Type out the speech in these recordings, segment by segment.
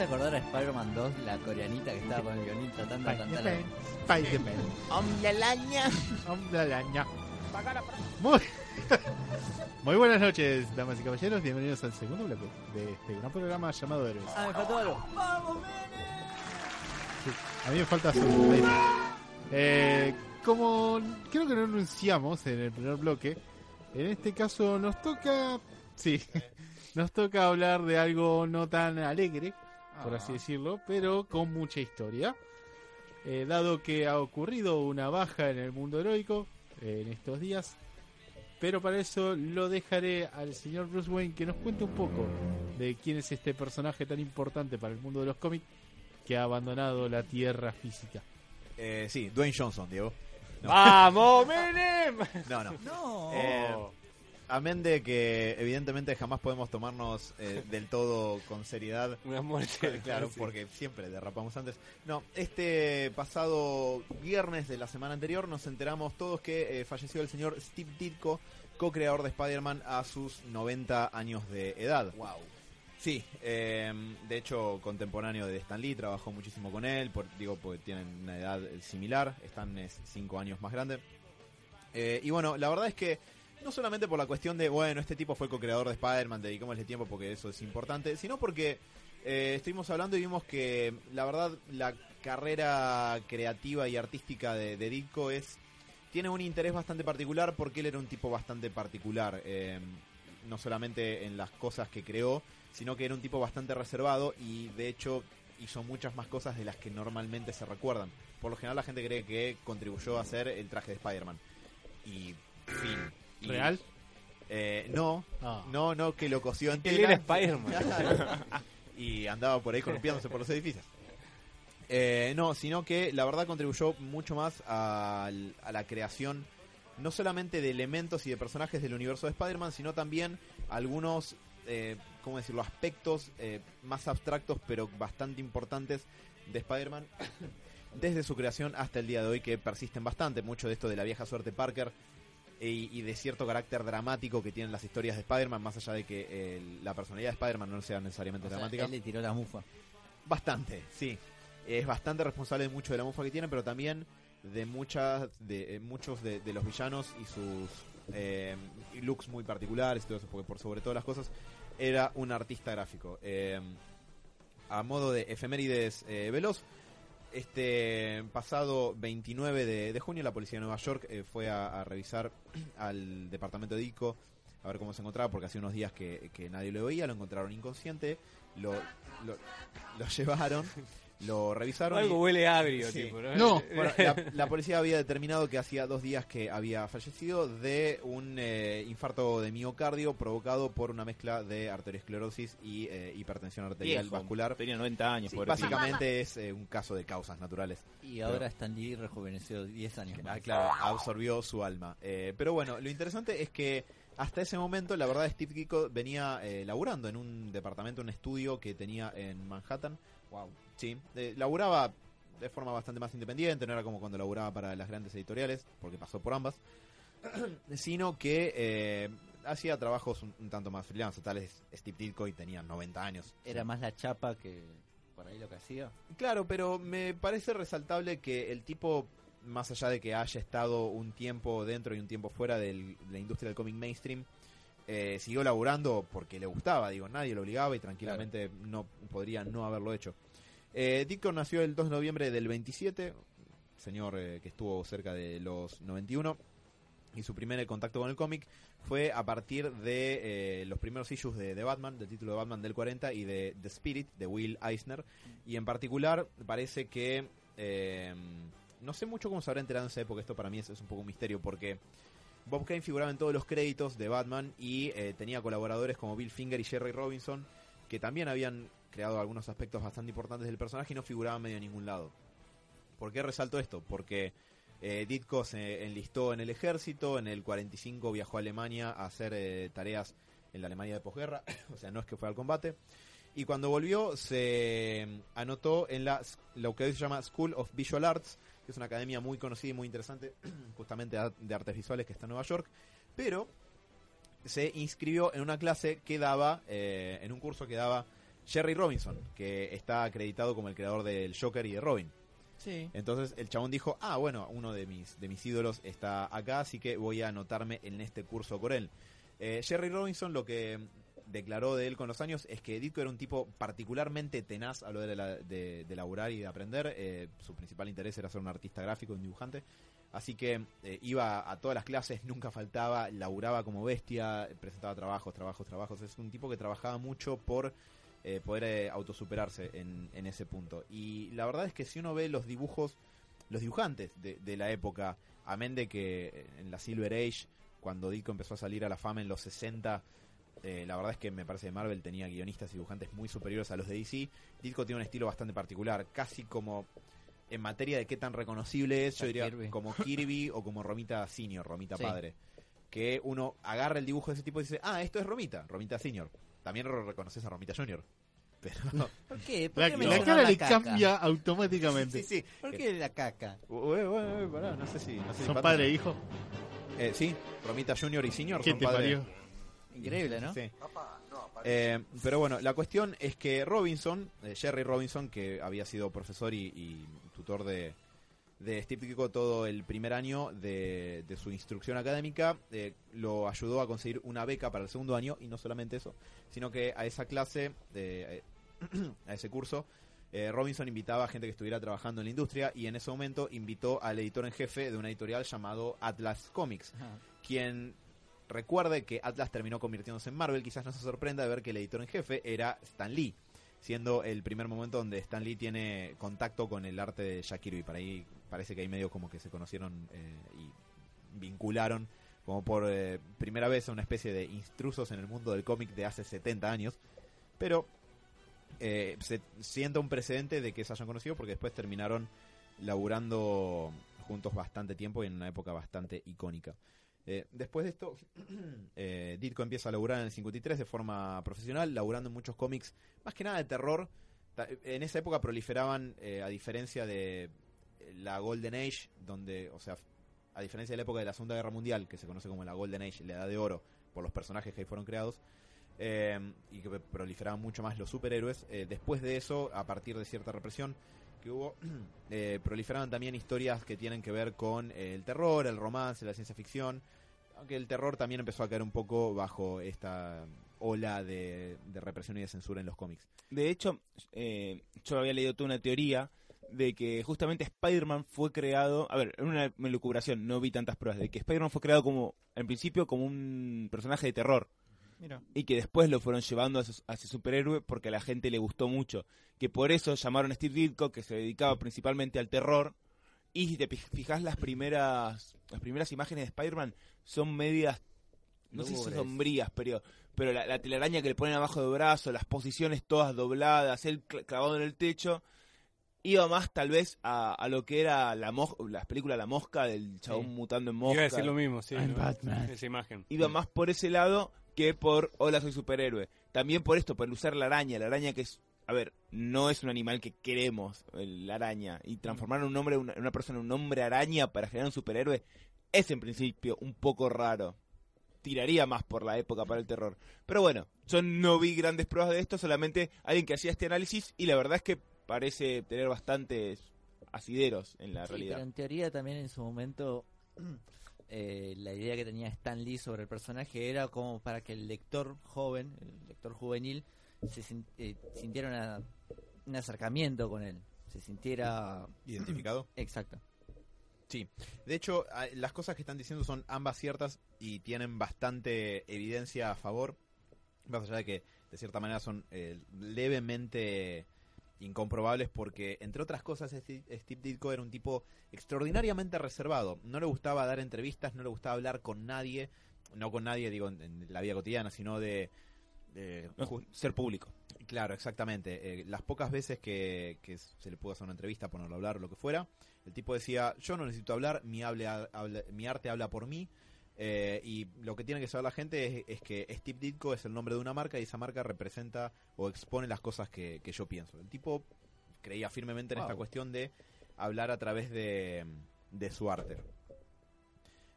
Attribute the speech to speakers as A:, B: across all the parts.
A: ¿Te acordás de Spider-Man 2, la coreanita que estaba con el violín tratando de cantar?
B: Spider-Man.
A: ¡Hombre.
B: Muy, muy buenas noches, damas y caballeros. Bienvenidos al segundo bloque de este gran programa llamado Héroes.
A: Ah, me faltó algo.
B: Sí, a mí me falta su eh, Como creo que no anunciamos en el primer bloque, en este caso nos toca. Sí, nos toca hablar de algo no tan alegre, por así decirlo, pero con mucha historia. Eh, dado que ha ocurrido una baja en el mundo heroico eh, en estos días, pero para eso lo dejaré al señor Bruce Wayne que nos cuente un poco de quién es este personaje tan importante para el mundo de los cómics que ha abandonado la tierra física.
C: Eh, sí, Dwayne Johnson, Diego. No.
D: ¡Vamos, Menem!
C: No, no.
A: No.
C: Eh, amén de que evidentemente jamás podemos tomarnos eh, del todo con seriedad.
D: Una muerte.
C: Claro,
D: Sí.
C: porque siempre derrapamos antes. No, este pasado viernes de la semana anterior nos enteramos todos que eh, falleció el señor Steve Ditko, co-creador de Spider-Man a sus 90 años de edad.
A: Wow.
C: Sí, eh, de hecho contemporáneo de Stan Lee, trabajó muchísimo con él, por, digo, porque tienen una edad similar, Stan es 5 años más grande. Eh, y bueno, la verdad es que no solamente por la cuestión de, bueno, este tipo fue co-creador de Spider-Man, dedicémosle tiempo porque eso es importante, sino porque eh, estuvimos hablando y vimos que la verdad la carrera creativa y artística de, de Ditko es tiene un interés bastante particular porque él era un tipo bastante particular, eh, no solamente en las cosas que creó, sino que era un tipo bastante reservado y de hecho hizo muchas más cosas de las que normalmente se recuerdan. Por lo general la gente cree que contribuyó a hacer el traje de Spider-Man. Y fin. Y-
B: ¿Real?
C: Eh, no,
B: Ah.
C: no, no, que lo cosió en
D: Él era Spider-Man.
C: y andaba por ahí columpiándose por los edificios. Eh, no, sino que la verdad contribuyó mucho más al- a, la creación, no solamente de elementos y de personajes del universo de Spider-Man, sino también algunos, eh, ¿cómo decirlo?, aspectos eh, más abstractos pero bastante importantes de Spider-Man desde su creación hasta el día de hoy que persisten bastante. Mucho de esto de la vieja suerte Parker y, y de cierto carácter dramático que tienen las historias de Spider-Man, más allá de que eh, la personalidad de Spider-Man no sea necesariamente
A: O sea,
C: dramática.
A: él le tiró la mufa.
C: Bastante, sí. Es bastante responsable de mucho de la mufa que tiene, pero también de muchas, de eh, muchos de, de los villanos y sus eh, looks muy particulares y todo eso, porque por sobre todas las cosas era un artista gráfico. Eh, a modo de efemérides eh, veloz, este pasado 29 de, junio la policía de Nueva York fue a, revisar al departamento de ICO a ver cómo se encontraba, porque hacía unos días que, que nadie lo veía, lo encontraron inconsciente, lo, lo llevaron, lo revisaron. y-
D: Algo huele agrio,
C: Sí.
D: tipo, ¿no?
B: No.
C: bueno, la, la policía había determinado que hacía dos días que había fallecido de un eh, infarto de miocardio provocado por una mezcla de arteriosclerosis y eh, hipertensión arterial
D: Viejo,
C: vascular.
D: Tenía 90 años,
C: Sí, básicamente es eh, un caso de causas naturales.
A: Y ahora Stan Lee rejuveneció 10 años más.
C: Ah, claro, absorbió su alma. Eh, pero bueno, lo interesante es que hasta ese momento, la verdad, Steve Kiko venía eh, laburando en un departamento, un estudio que tenía en Manhattan. Wow. Sí, eh, laburaba de forma bastante más independiente, no era como cuando laburaba para las grandes editoriales, porque pasó por ambas, sino que eh, hacía trabajos un, un tanto más freelance. Tal es Steve Ditko y tenía 90 años.
A: Era más la chapa que por ahí lo que hacía.
C: Claro, pero me parece resaltable que el tipo, más allá de que haya estado un tiempo dentro y un tiempo fuera del- de la industria del cómic mainstream, eh, siguió laburando porque le gustaba, digo, nadie lo obligaba y tranquilamente no podría no haberlo hecho. Eh, nació el 2 de noviembre del 27, señor eh, que estuvo cerca de los 91, y su primer contacto con el cómic fue a partir de eh, los primeros issues de, de Batman, del título de Batman del 40 y de The Spirit de Will Eisner, y en particular parece que eh, no sé mucho cómo se habrá enterado en esa época, esto para mí es, es un poco un misterio, porque Bob Kane figuraba en todos los créditos de Batman y eh, tenía colaboradores como Bill Finger y Jerry Robinson, que también habían creado algunos aspectos bastante importantes del personaje y no figuraban medio en ningún lado. ¿Por qué resalto esto? Porque eh, Ditko se enlistó en el ejército, en el 45 viajó a Alemania a hacer eh, tareas en la Alemania de posguerra, o sea, no es que fue al combate. Y cuando volvió se mm, anotó en la, lo que hoy se llama School of Visual Arts, que es una academia muy conocida y muy interesante, justamente de artes visuales que está en Nueva York, pero se inscribió en una clase que daba, eh, en un curso que daba Jerry Robinson, que está acreditado como el creador del Joker y de Robin.
A: Sí.
C: Entonces el chabón dijo, ah, bueno, uno de mis, de mis ídolos está acá, así que voy a anotarme en este curso con él. Eh, Jerry Robinson lo que declaró de él con los años es que Ditko era un tipo particularmente tenaz a lo de, la- de, de laburar y de aprender. Eh, su principal interés era ser un artista gráfico, un dibujante. Así que eh, iba a todas las clases, nunca faltaba, laburaba como bestia, presentaba trabajos, trabajos, trabajos. Es un tipo que trabajaba mucho por eh, poder eh, autosuperarse en, en ese punto. Y la verdad es que si uno ve los dibujos, los dibujantes de, de la época, amén de que en la Silver Age, cuando Ditko empezó a salir a la fama en los 60, eh, la verdad es que me parece que Marvel tenía guionistas y dibujantes muy superiores a los de DC. Ditko tiene un estilo bastante particular, casi como en materia de qué tan reconocible es, yo diría
A: Kirby.
C: como Kirby o como Romita Senior, Romita
A: Sí.
C: Padre. Que uno agarra el dibujo de ese tipo y dice, ah, esto es Romita, Romita Senior. También lo reconoces a Romita Junior. Pero,
A: ¿Por qué? ¿Por
B: La,
A: qué
B: la
A: mencionar
B: cara le
A: caca?
B: cambia automáticamente.
C: sí, sí.
A: ¿Por qué la caca?
C: Ué, ué, ué, pará, no sé si. No sé si
B: Son
C: Pato-
B: padre e hijo.
C: Eh, sí, Romita Junior y Senior
B: ¿Qué
C: son
B: te
C: padre-
B: parió?
A: Increíble, ¿no?
C: Sí. Eh, pero bueno, la cuestión es que Robinson, eh, Jerry Robinson, que había sido profesor y, y tutor de, de Steve Ditko todo el primer año de, de su instrucción académica, eh, lo ayudó a conseguir una beca para el segundo año, y no solamente eso, sino que a esa clase, eh, a ese curso, eh, Robinson invitaba a gente que estuviera trabajando en la industria, y en ese momento invitó al editor en jefe de una editorial llamado Atlas Comics,
A: Ajá.
C: quien recuerde que Atlas terminó convirtiéndose en Marvel, quizás no se sorprenda de ver que el editor en jefe era Stan Lee, siendo el primer momento donde Stan Lee tiene contacto con el arte de Jack Kirby. Para ahí parece que hay medio como que se conocieron eh, y vincularon como por eh, primera vez a una especie de intrusos en el mundo del cómic de hace 70 años. Pero eh, se sienta un precedente de que se hayan conocido porque después terminaron laburando juntos bastante tiempo y en una época bastante icónica. Después de esto, eh, Ditko empieza a laburar en el 53 de forma profesional, laburando en muchos cómics, más que nada de terror. En esa época proliferaban, a diferencia de la Golden Age, donde, o sea, a diferencia de la época de la Segunda Guerra Mundial, que se conoce como la Golden Age, la Edad de Oro, por los personajes que ahí fueron creados, eh, y que proliferaban mucho más los superhéroes. eh, después de eso, a partir de cierta represión que hubo, eh, proliferaban también historias que tienen que ver con el terror, el romance, la ciencia ficción, aunque el terror también empezó a caer un poco bajo esta ola de, de represión y de censura en los cómics.
E: De hecho, yo había leído toda una teoría de que justamente Spider-Man fue creado, a ver, en una elucubración, no vi tantas pruebas, de que Spider-Man fue creado como, en principio, como un personaje de terror.
A: Mira.
E: Y que después lo fueron llevando a ese, a ese superhéroe porque a la gente le gustó mucho. Que por eso llamaron a Steve Ditko, que se dedicaba principalmente al terror. Y si te fijas las primeras, las primeras imágenes de Spider-Man son medias, no sé si sombrías, pero, pero la, la telaraña que le ponen abajo del brazo, las posiciones todas dobladas, él cl- clavado en el techo, iba más tal vez a, a lo que era la mos las películas La Mosca, del chabón
A: Sí.
E: mutando en
D: Iba
E: mosca
D: a decir lo mismo, sí.
B: I'm
D: ¿no?
B: Batman.
D: Esa imagen.
E: iba más por ese lado que por hola soy superhéroe. También por esto, por usar la araña, la araña que es, a ver, no es un animal que queremos, el- la araña, y transformar a un hombre, una, una persona en un hombre araña para generar un superhéroe es en principio un poco raro. Tiraría más por la época para el terror. Pero bueno, yo no vi grandes pruebas de esto, solamente alguien que hacía este análisis y la verdad es que parece tener bastantes asideros en la
A: Sí,
E: realidad.
A: pero en teoría también en su momento eh, la idea que tenía Stan Lee sobre el personaje era como para que el lector joven, el lector juvenil, se eh, sintiera una- un acercamiento con él, se sintiera
C: ¿Identificado?
A: exacto.
C: Sí, de hecho, a- las cosas que están diciendo son ambas ciertas y tienen bastante evidencia a favor, más allá de que de cierta manera son eh, levemente incomprobables porque, entre otras cosas, Steve Steve Ditko era un tipo extraordinariamente reservado. No le gustaba dar entrevistas, no le gustaba hablar con nadie, no con nadie, digo, en, la vida cotidiana, sino de... de-
E: No, ser público.
C: Claro, exactamente. Eh, las pocas veces que, que se le pudo hacer una entrevista, ponerlo a hablar o lo que fuera, el tipo decía, yo no necesito hablar, mi, hable, mi arte habla por mí. Eh, y lo que tiene que saber la gente es, es que Steve Ditko es el nombre de una marca y esa marca representa o expone las cosas que, que yo pienso. El tipo creía firmemente en esta cuestión de hablar a través de, de su arte.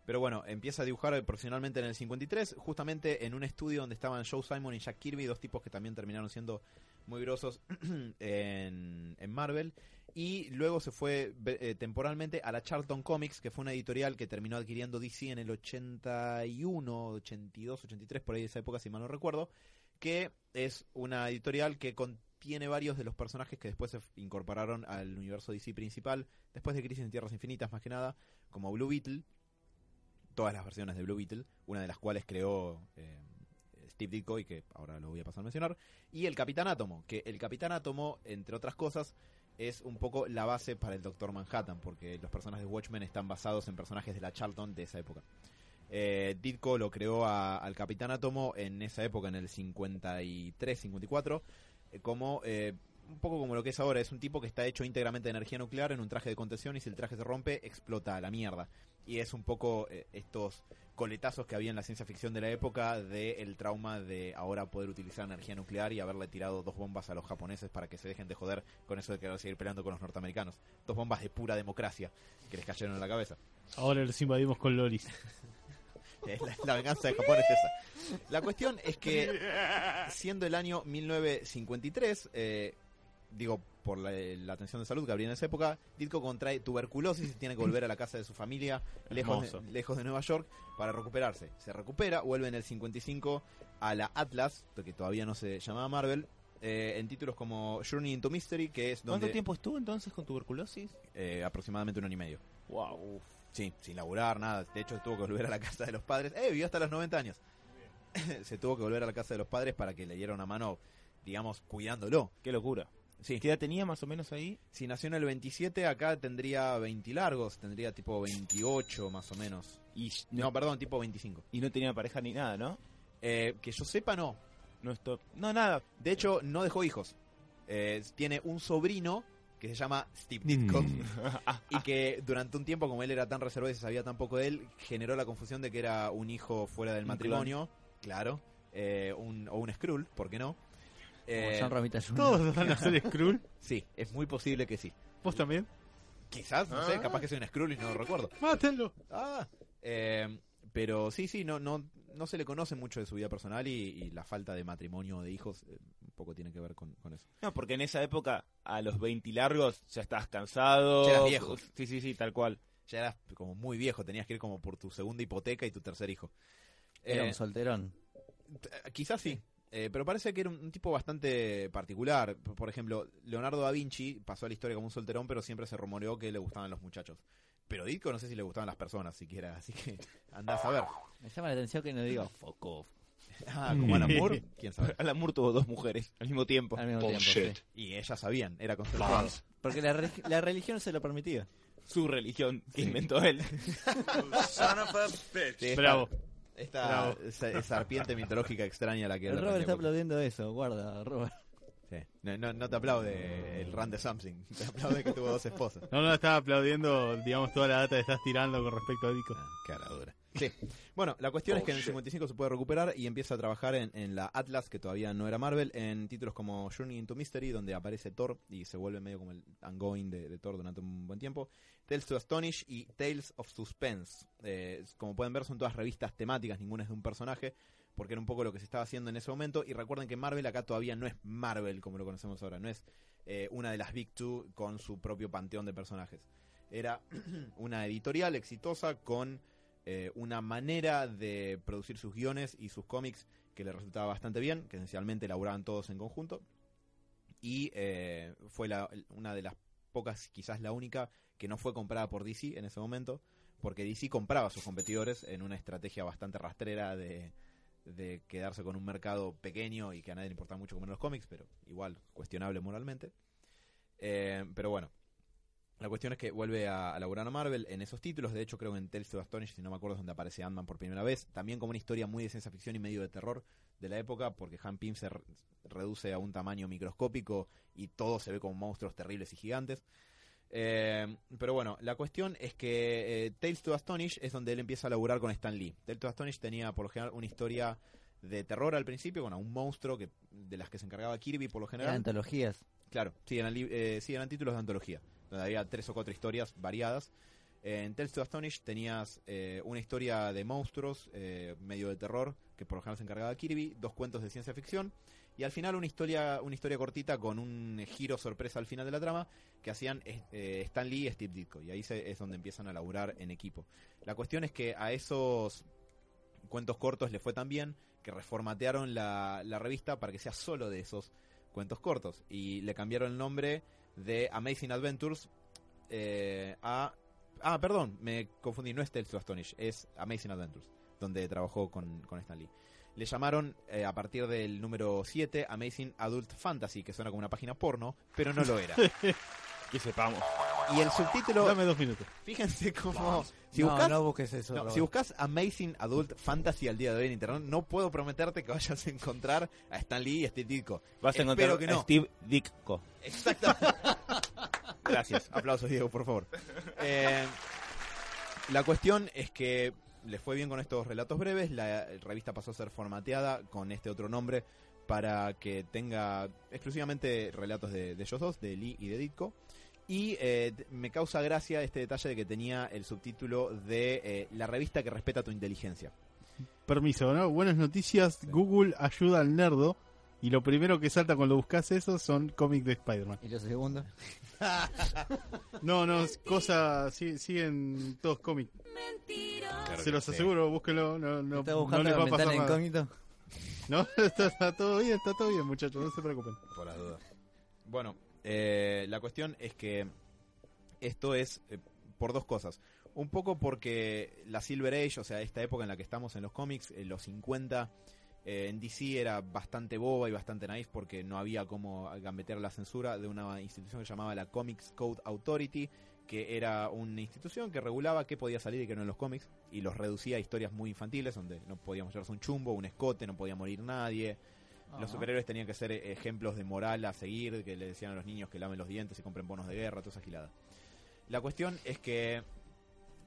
C: Pero bueno, empieza a dibujar profesionalmente en el 53, justamente en un estudio donde estaban Joe Simon y Jack Kirby, dos tipos que también terminaron siendo muy grosos en, en Marvel. Y luego se fue eh, temporalmente a la Charlton Comics, que fue una editorial que terminó adquiriendo DC en el 81, 82, 83, por ahí de esa época, si mal no recuerdo. Que es una editorial que contiene varios de los personajes que después se incorporaron al universo DC principal, después de Crisis en Tierras Infinitas, más que nada, como Blue Beetle, todas las versiones de Blue Beetle, una de las cuales creó eh, Steve Ditko y que ahora lo voy a pasar a mencionar, y el Capitán Átomo, que el Capitán Átomo, entre otras cosas, es un poco la base para el Doctor Manhattan, porque los personajes de Watchmen están basados en personajes de la Charlton de esa época. Eh, Ditko lo creó a- al Capitán Átomo en esa época, en el 53-54, eh, como eh, un poco como lo que es ahora. Es un tipo que está hecho íntegramente de energía nuclear en un traje de contención y si el traje se rompe, explota a la mierda. Y es un poco eh, estos coletazos que había en la ciencia ficción de la época de el trauma de ahora poder utilizar energía nuclear y haberle tirado dos bombas a los japoneses para que se dejen de joder con eso de querer seguir peleando con los norteamericanos. Dos bombas de pura democracia que les cayeron en la cabeza.
B: Ahora los invadimos con lolis.
C: La, la venganza de Japón es esa. La cuestión es que, siendo el año 1953, eh, digo, por la, la atención de salud que habría en esa época, Ditko contrae tuberculosis y tiene que volver a la casa de su familia, lejos de, lejos de Nueva York, para recuperarse. Se recupera, vuelve en el 55 a la Atlas, que todavía no se llamaba Marvel, eh, en títulos como Journey into Mystery, que es
E: ¿Cuánto
C: donde
E: tiempo estuvo entonces con tuberculosis?
C: eh, aproximadamente un año y medio.
E: Wow.
C: Sí, sin laburar, nada. De hecho, tuvo que volver a la casa de los padres. Eh, vivió hasta los 90 años. Se tuvo que volver a la casa de los padres para que le diera una mano, digamos, cuidándolo.
E: Qué locura.
C: Sí.
E: ¿Qué edad tenía más o menos ahí?
C: Si nació en el 27, acá tendría 20 largos. Tendría tipo 28 más o menos.
E: Y
C: No, perdón, tipo 25.
E: y no tenía pareja ni nada, ¿no?
C: Eh, que yo sepa, no.
E: No esto- No, nada.
C: De hecho, no dejó hijos. Eh, tiene un sobrino que se llama Steve Ditko. y que durante un tiempo, como él era tan reservado y se sabía tan poco de él, generó la confusión de que era un hijo fuera del matrimonio. Claro. Eh, un, o un Skrull, ¿por qué no?
A: Como
C: Eh,
A: John Romita Jr.
B: Todos van a ser Skrull.
C: sí, es muy posible que sí.
B: ¿Vos también?
C: Quizás, no sé, capaz que soy un Skrull y no lo recuerdo.
B: ¡Mátenlo!
C: Ah, eh, pero sí, sí, no, no, no se le conoce mucho de su vida personal y, y la falta de matrimonio o de hijos eh, un poco tiene que ver con, con eso.
E: No, porque en esa época, a los 20 largos, ya estabas cansado.
C: Ya eras viejo.
E: Sí, sí, sí, tal cual.
C: Ya eras como muy viejo, tenías que ir como por tu segunda hipoteca y tu tercer hijo.
A: Era
C: Eh,
A: un solterón.
C: quizás sí, eh, pero parece que era un, un tipo bastante particular. Por ejemplo, Leonardo da Vinci pasó a la historia como un solterón, pero siempre se rumoreó que le gustaban los muchachos. Pero Ditko no sé si le gustaban las personas siquiera, así que andás a ver.
A: Me llama la atención que no diga fuck off
C: Ah, como Alan Moore, quién sabe.
E: Alan Moore tuvo dos mujeres al mismo tiempo.
A: al mismo tiempo. sí.
C: Y ellas sabían, era consensuado.
A: Porque la, re- la religión se lo permitía.
E: Su religión que inventó él.
C: Sí, esta-
B: Bravo.
C: Esta esa- serpiente mitológica extraña a la que
A: El Robert está aplaudiendo eso, guarda, Robert.
C: Sí. No, no, no te aplaude el run de something, te aplaude que tuvo dos esposas.
B: No, no, estaba aplaudiendo, digamos, toda la data que estás tirando con respecto a Dico.
C: Ah, cara dura. Sí. Bueno, la cuestión es que en el 55 se puede recuperar y empieza a trabajar en, en la Atlas, que todavía no era Marvel, en títulos como Journey into Mystery, donde aparece Thor y se vuelve medio como el ongoing de, de Thor durante un buen tiempo. Tales to Astonish y Tales of Suspense. Eh, como pueden ver, son todas revistas temáticas, ninguna es de un personaje, porque era un poco lo que se estaba haciendo en ese momento. Y recuerden que Marvel acá todavía no es Marvel como lo conocemos ahora, no es eh, una de las Big Two con su propio panteón de personajes. Era una editorial exitosa con eh, una manera de producir sus guiones y sus cómics que le resultaba bastante bien, que esencialmente elaboraban todos en conjunto. Y eh, fue una de las pocas, quizás la única, que no fue comprada por DC en ese momento, porque DC compraba a sus competidores en una estrategia bastante rastrera de, de quedarse con un mercado pequeño y que a nadie le importaba mucho comer los cómics, pero igual cuestionable moralmente. Eh, pero bueno. La cuestión es que vuelve a, a laburar a Marvel en esos títulos. De hecho, creo que en Tales to Astonish, si no me acuerdo, es donde aparece Ant-Man por primera vez. También como una historia muy de ciencia ficción y medio de terror de la época, porque Han Pym se re- reduce a un tamaño microscópico y todo se ve como monstruos terribles y gigantes. Eh, pero bueno, la cuestión es que eh, Tales to Astonish es donde él empieza a laburar con Stan Lee. Tales to Astonish tenía por lo general una historia de terror al principio, con un monstruo que de las que se encargaba Kirby por lo
A: Eran
C: general.
A: antologías.
C: Claro, sí eran, eh, sí, eran títulos de antología, donde había tres o cuatro historias variadas. En Tales to Astonish tenías eh, una historia de monstruos, eh, medio de terror, que por lo general se encargaba Kirby, dos cuentos de ciencia ficción, y al final una historia, una historia cortita con un giro sorpresa al final de la trama, que hacían eh, Stan Lee y Steve Ditko, y ahí se- es donde empiezan a laburar en equipo. La cuestión es que a esos cuentos cortos le fue tan bien que reformatearon la, la revista para que sea solo de esos cuentos cortos y le cambiaron el nombre de Amazing Adventures eh, a ah perdón me confundí no es Tales to Astonish es Amazing Adventures donde trabajó con, con Stan Lee le llamaron eh, a partir del número 7 Amazing Adult Fantasy que suena como una página porno pero no lo era
E: Que sepamos.
C: Y el subtítulo
B: Dame dos minutos.
C: fíjense cómo si
A: no,
C: buscas
A: no busques eso.
C: no, si buscas Amazing Adult Fantasy al día de hoy en internet, no puedo prometerte que vayas a encontrar a Stan Lee y a Steve Ditko.
E: Vas a
C: Espero
E: encontrar
C: que
E: a
C: no.
E: Steve Ditko.
C: Exactamente. Gracias. Aplausos, Diego, por favor. Eh, la cuestión es que le fue bien con estos relatos breves. La revista pasó a ser formateada con este otro nombre para que tenga exclusivamente relatos de, de ellos dos, de Lee y de Ditko. Y eh, me causa gracia este detalle de que tenía el subtítulo de eh, La revista que respeta tu inteligencia.
B: Permiso, ¿no? Buenas noticias. Google ayuda al nerdo. Y lo primero que salta cuando buscas eso son cómics de Spider-Man.
A: ¿Y lo segundo?
B: No, no, es cosa. sí- siguen todos cómics. Se los aseguro, búsquenlo. No, no,
A: ¿Estás
B: no les va a pasar
A: ventana
B: nada.
A: incógnito?
B: No, está, está todo bien, está todo bien, muchachos, no se preocupen.
C: por las dudas. Bueno, eh, la cuestión es que esto es eh, por dos cosas. Un poco porque la Silver Age, o sea, esta época en la que estamos en los cómics, en los 50, eh, en DC era bastante boba y bastante naif porque no había cómo gambetear la censura de una institución que llamaba la Comics Code Authority, que era una institución que regulaba qué podía salir y qué no en los cómics y los reducía a historias muy infantiles donde no podíamos llevarse un chumbo, un escote, no podía morir nadie, los superhéroes tenían que ser eh, ejemplos de moral a seguir, que le decían a los niños que laven los dientes y compren bonos de guerra, toda esa gilada. La cuestión es que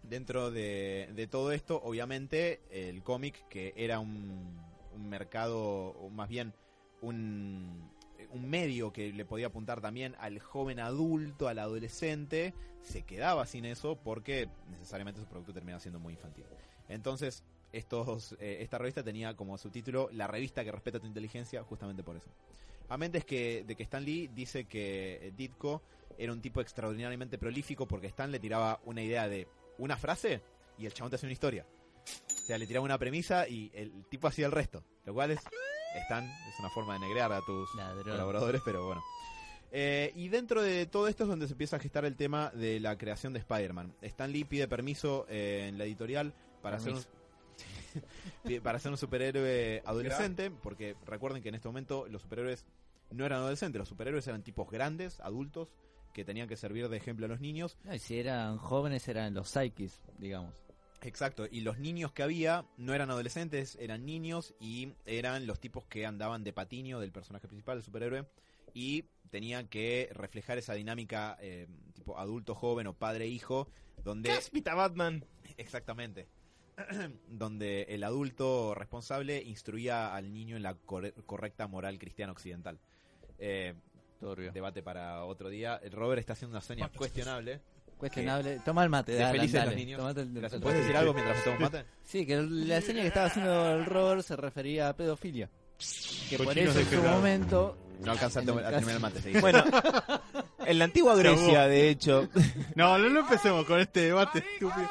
C: dentro de, de todo esto, obviamente, el cómic, que era un, un mercado, o más bien un, un medio que le podía apuntar también al joven adulto, al adolescente, se quedaba sin eso porque necesariamente su producto terminaba siendo muy infantil. Entonces, estos, eh, esta revista tenía como subtítulo La revista que respeta tu inteligencia, justamente por eso. A mente es que, de que Stan Lee dice que eh, Ditko era un tipo extraordinariamente prolífico porque Stan le tiraba una idea de una frase y el chabón te hacía una historia. O sea, le tiraba una premisa y el tipo hacía el resto. Lo cual es, Stan, es una forma de negrear a tus
A: Ladrón.
C: colaboradores, pero bueno. Eh, y dentro de todo esto es donde se empieza a gestar el tema de la creación de Spider-Man. Stan Lee pide permiso eh, en la editorial para hacer, un, pide- para hacer un superhéroe adolescente, porque recuerden que en este momento los superhéroes no eran adolescentes, los superhéroes eran tipos grandes, adultos, que tenían que servir de ejemplo a los niños.
A: No, y si eran jóvenes eran los psyches, digamos.
C: Exacto, y los niños que había no eran adolescentes, eran niños y eran los tipos que andaban de patiño del personaje principal, el superhéroe, y tenían que reflejar esa dinámica eh, tipo adulto-joven o padre-hijo, donde...
E: Cáspita Batman.
C: Exactamente. donde el adulto responsable instruía al niño en la corre- correcta moral cristiana occidental. Eh, debate para otro día. El Robert está haciendo una seña cuestionable.
A: Cuestionable. Toma el mate,
C: De
A: dale,
C: felices
A: dale.
C: los niños.
A: Tomate el-
C: Gracias.
A: el-
C: ¿Puedes decir algo mientras tomo un mate?
A: Sí, que la seña que estaba haciendo el Robert se refería a pedofilia. Que por eso en su momento...
C: No alcanza a, terminar el mate. seguí.
E: Bueno, en la antigua Grecia, de hecho,
B: No, no, no empecemos con este debate estúpido.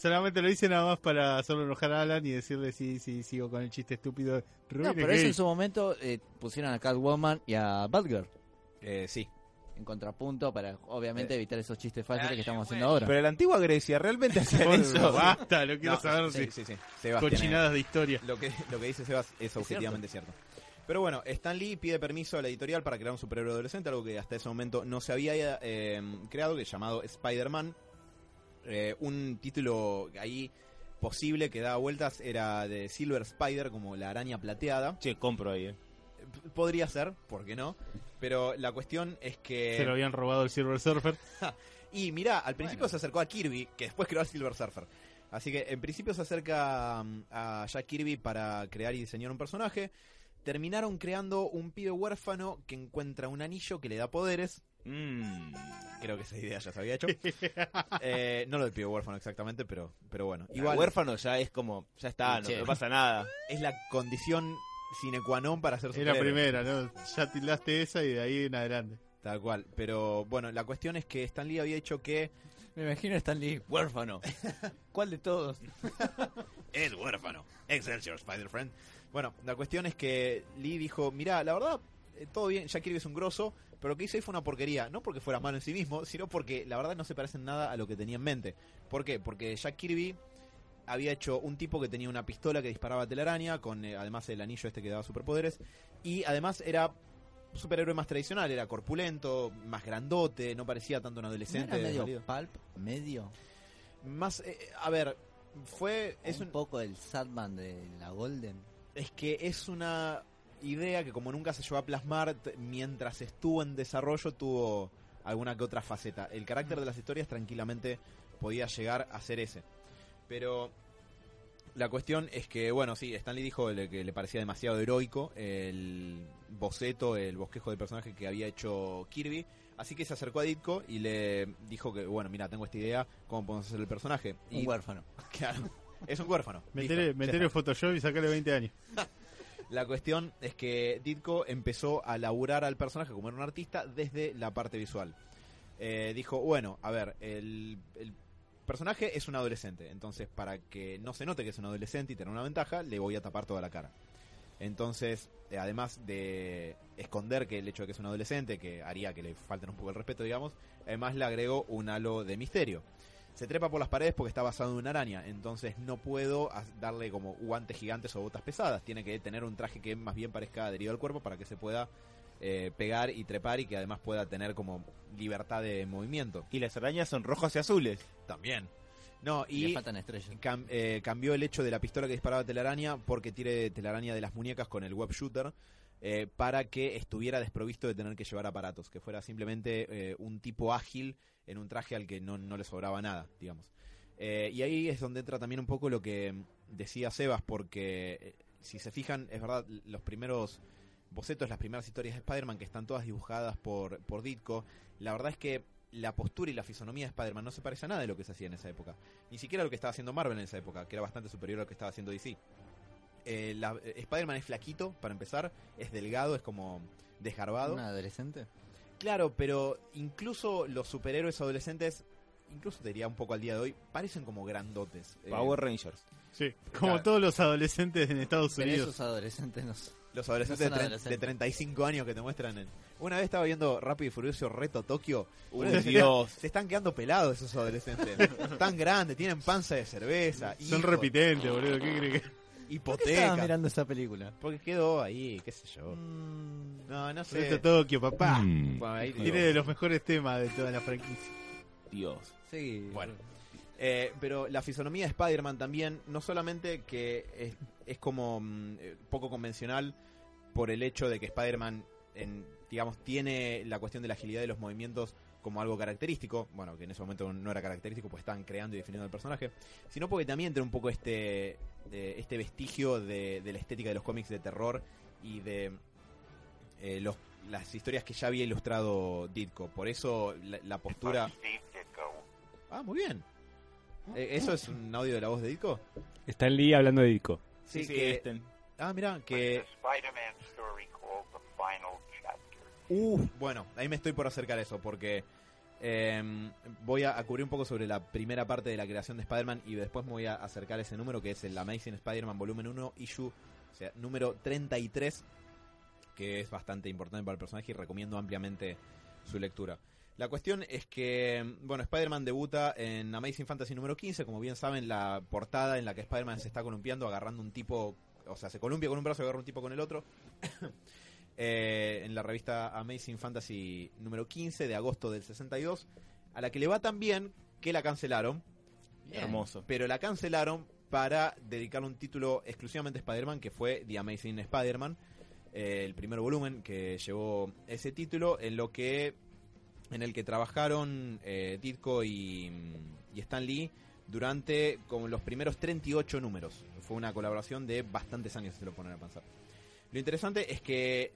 B: Solamente lo hice nada más para hacerlo enojar a Alan y decirle si sí, sigo con el chiste estúpido.
A: No, pero
B: es
A: eso en su momento eh, pusieron a Catwoman y a Batgirl
C: Eh, sí.
A: en contrapunto para obviamente evitar esos chistes fáciles que estamos haciendo ahora.
E: pero en la antigua Grecia realmente hacían eso.
B: Basta, lo quiero
C: No,
B: saber
C: sí,
B: si
C: sí, sí.
B: Cochinadas de historia.
C: Lo que, lo que dice Sebas es objetivamente cierto. Pero bueno, Stan Lee pide permiso a la editorial para crear un superhéroe adolescente, algo que hasta ese momento no se había eh, creado, que es llamado Spider-Man. Eh, un título ahí posible que daba vueltas era de Silver Spider, como la araña plateada.
E: Che, compro ahí, eh.
C: P- Podría ser, ¿por qué no? Pero la cuestión es que...
B: Se lo habían robado el Silver Surfer.
C: Y mirá, al principio
A: Bueno.
C: se acercó a Kirby, que después creó al Silver Surfer. Así que en principio se acerca um, a Jack Kirby para crear y diseñar un personaje. Terminaron creando un pibe huérfano que encuentra un anillo que le da poderes.
E: Mm.
C: Creo que esa idea ya se había hecho. Eh, no lo del pibe huérfano exactamente, pero, pero bueno.
E: Igual. Huérfano ya es como, ya está, no, no pasa nada.
C: es la condición sine qua non para ser
B: Es la primera, ¿no? Ya tildaste esa y de ahí en adelante.
C: Tal cual. Pero bueno, la cuestión es que Stan Lee había dicho que
A: Me imagino a Stan Lee, huérfano. ¿Cuál de todos?
C: es huérfano. Excelsior, Spider-Friend. Bueno, la cuestión es que Lee dijo, mira, la verdad, eh, todo bien, Jack Kirby es un grosso, pero lo que hizo ahí fue una porquería. No porque fuera malo en sí mismo, sino porque la verdad no se parece en nada a lo que tenía en mente. ¿Por qué? Porque Jack Kirby había hecho un tipo que tenía una pistola que disparaba telaraña, con eh, además el anillo este que daba superpoderes, y además era superhéroe más tradicional, era corpulento, más grandote, no parecía tanto un
A: ¿No
C: adolescente.
A: era medio pulp? ¿Medio?
C: Más, eh, a ver, fue... Es
A: un, poco el Sadman de la Golden.
C: Es que es una idea que como nunca se llevó a plasmar, mientras estuvo en desarrollo tuvo alguna que otra faceta. El carácter de las historias tranquilamente podía llegar a ser ese. Pero la cuestión es que, bueno, sí, Stanley dijo que le parecía demasiado heroico el boceto, el bosquejo del personaje que había hecho Kirby. Así que se acercó a Ditko y le dijo que, bueno, mira, tengo esta idea, ¿cómo podemos hacer el personaje? Y,
A: Un huérfano.
C: claro, es un huérfano. Está.
B: Photoshop y sacale 20 años.
C: La cuestión es que Ditko empezó a laburar al personaje como era un artista desde la parte visual. Eh, dijo, bueno, a ver, el, personaje es un adolescente, entonces para que no se note que es un adolescente y tener una ventaja, le voy a tapar toda la cara. Entonces, eh, además de esconder que el hecho de que es un adolescente, que haría que le falten un poco el respeto, digamos, además le agregó un halo de misterio. Se trepa por las paredes porque está basado en una araña, entonces no puedo darle como guantes gigantes o botas pesadas. Tiene que tener un traje que más bien parezca adherido al cuerpo para que se pueda eh, pegar y trepar y que además pueda tener como libertad de movimiento.
E: Y las arañas son rojas y azules.
C: También. No,
A: Y faltan estrellas.
C: cam- eh, cambió el hecho de la pistola que disparaba telaraña porque tire telaraña de las muñecas con el web shooter eh, para que estuviera desprovisto de tener que llevar aparatos, que fuera simplemente eh, un tipo ágil en un traje al que no, no le sobraba nada, digamos. Eh, y ahí es donde entra también un poco lo que decía Sebas, porque eh, si se fijan, es verdad, los primeros bocetos, las primeras historias de Spider-Man que están todas dibujadas por, por Ditko, la verdad es que la postura y la fisonomía de Spider-Man no se parece a nada de lo que se hacía en esa época. Ni siquiera a lo que estaba haciendo Marvel en esa época, que era bastante superior a lo que estaba haciendo DC. Eh, la- eh, Spider-Man es flaquito, para empezar, es delgado, es como desgarbado.
A: ¿Un adolescente?
C: Claro, pero incluso los superhéroes adolescentes, incluso te diría un poco al día de hoy, parecen como grandotes. Eh,
E: Power Rangers.
B: Sí, como
C: Claro.
B: todos los adolescentes en Estados
A: Pero
B: Unidos.
A: esos adolescentes no son-
C: los adolescentes
A: no
C: de,
A: adolescentes.
C: de 35 años que te muestran en... Una vez estaba viendo Rápido y Furioso Reto Tokio.
E: Uy, Dios.
C: Se están quedando pelados esos adolescentes. Tan grandes, tienen panza de cerveza.
B: Son repitentes, boludo. ¿Qué crees que.?
A: ¿Por qué
C: Hipoteca.
A: estabas mirando esa película?
C: Porque quedó ahí, qué sé yo.
A: Mm,
C: No, no
B: Esto
C: sé.
B: Tokio, papá.
C: Bueno, ahí digo.
B: Tiene de los mejores temas de toda la franquicia.
E: Dios.
A: sí.
C: Bueno. Eh, pero la fisonomía de Spider-Man también, no solamente que es, es como mm, eh, poco convencional por el hecho de que Spider-Man, en, digamos, tiene la cuestión de la agilidad de los movimientos como algo característico, bueno, que en ese momento no era característico, pues estaban creando y definiendo el personaje, sino porque también tiene un poco este, eh, este vestigio de, de la estética de los cómics de terror y de eh, los, las historias que ya había ilustrado Ditko. Por eso la, la postura... Ah, muy bien. Eh, ¿Eso es un audio de la voz de Ditko?
D: Stan Lee hablando de.
E: Sí, sí,
C: que...
E: este.
C: Ah, mira, que... Uf, bueno, ahí me estoy por acercar a eso, porque eh, voy a, cubrir un poco sobre la primera parte de la creación de Spider-Man y después me voy a acercar a ese número que es el Amazing Spider-Man Volumen 1, issue, sea, número 33, que es bastante importante para el personaje y recomiendo ampliamente su lectura. La cuestión es que, bueno, Spider-Man debuta en Amazing Fantasy número 15, como bien saben, la portada en la que Spider-Man se está columpiando agarrando un tipo o sea, se columpia con un brazo y agarra un tipo con el otro. Eh, en la revista Amazing Fantasy número 15 de agosto del 62, a la que le va tan bien que la cancelaron,
A: Bien.
E: Hermoso.
C: pero la cancelaron para dedicarle un título exclusivamente a Spider-Man, que fue The Amazing Spider-Man, eh, el primer volumen que llevó ese título, en lo que en el que trabajaron eh, Ditko y, y Stan Lee durante como los primeros 38 números. Fue una colaboración de bastantes años, si se lo ponen a pensar. Lo interesante es que,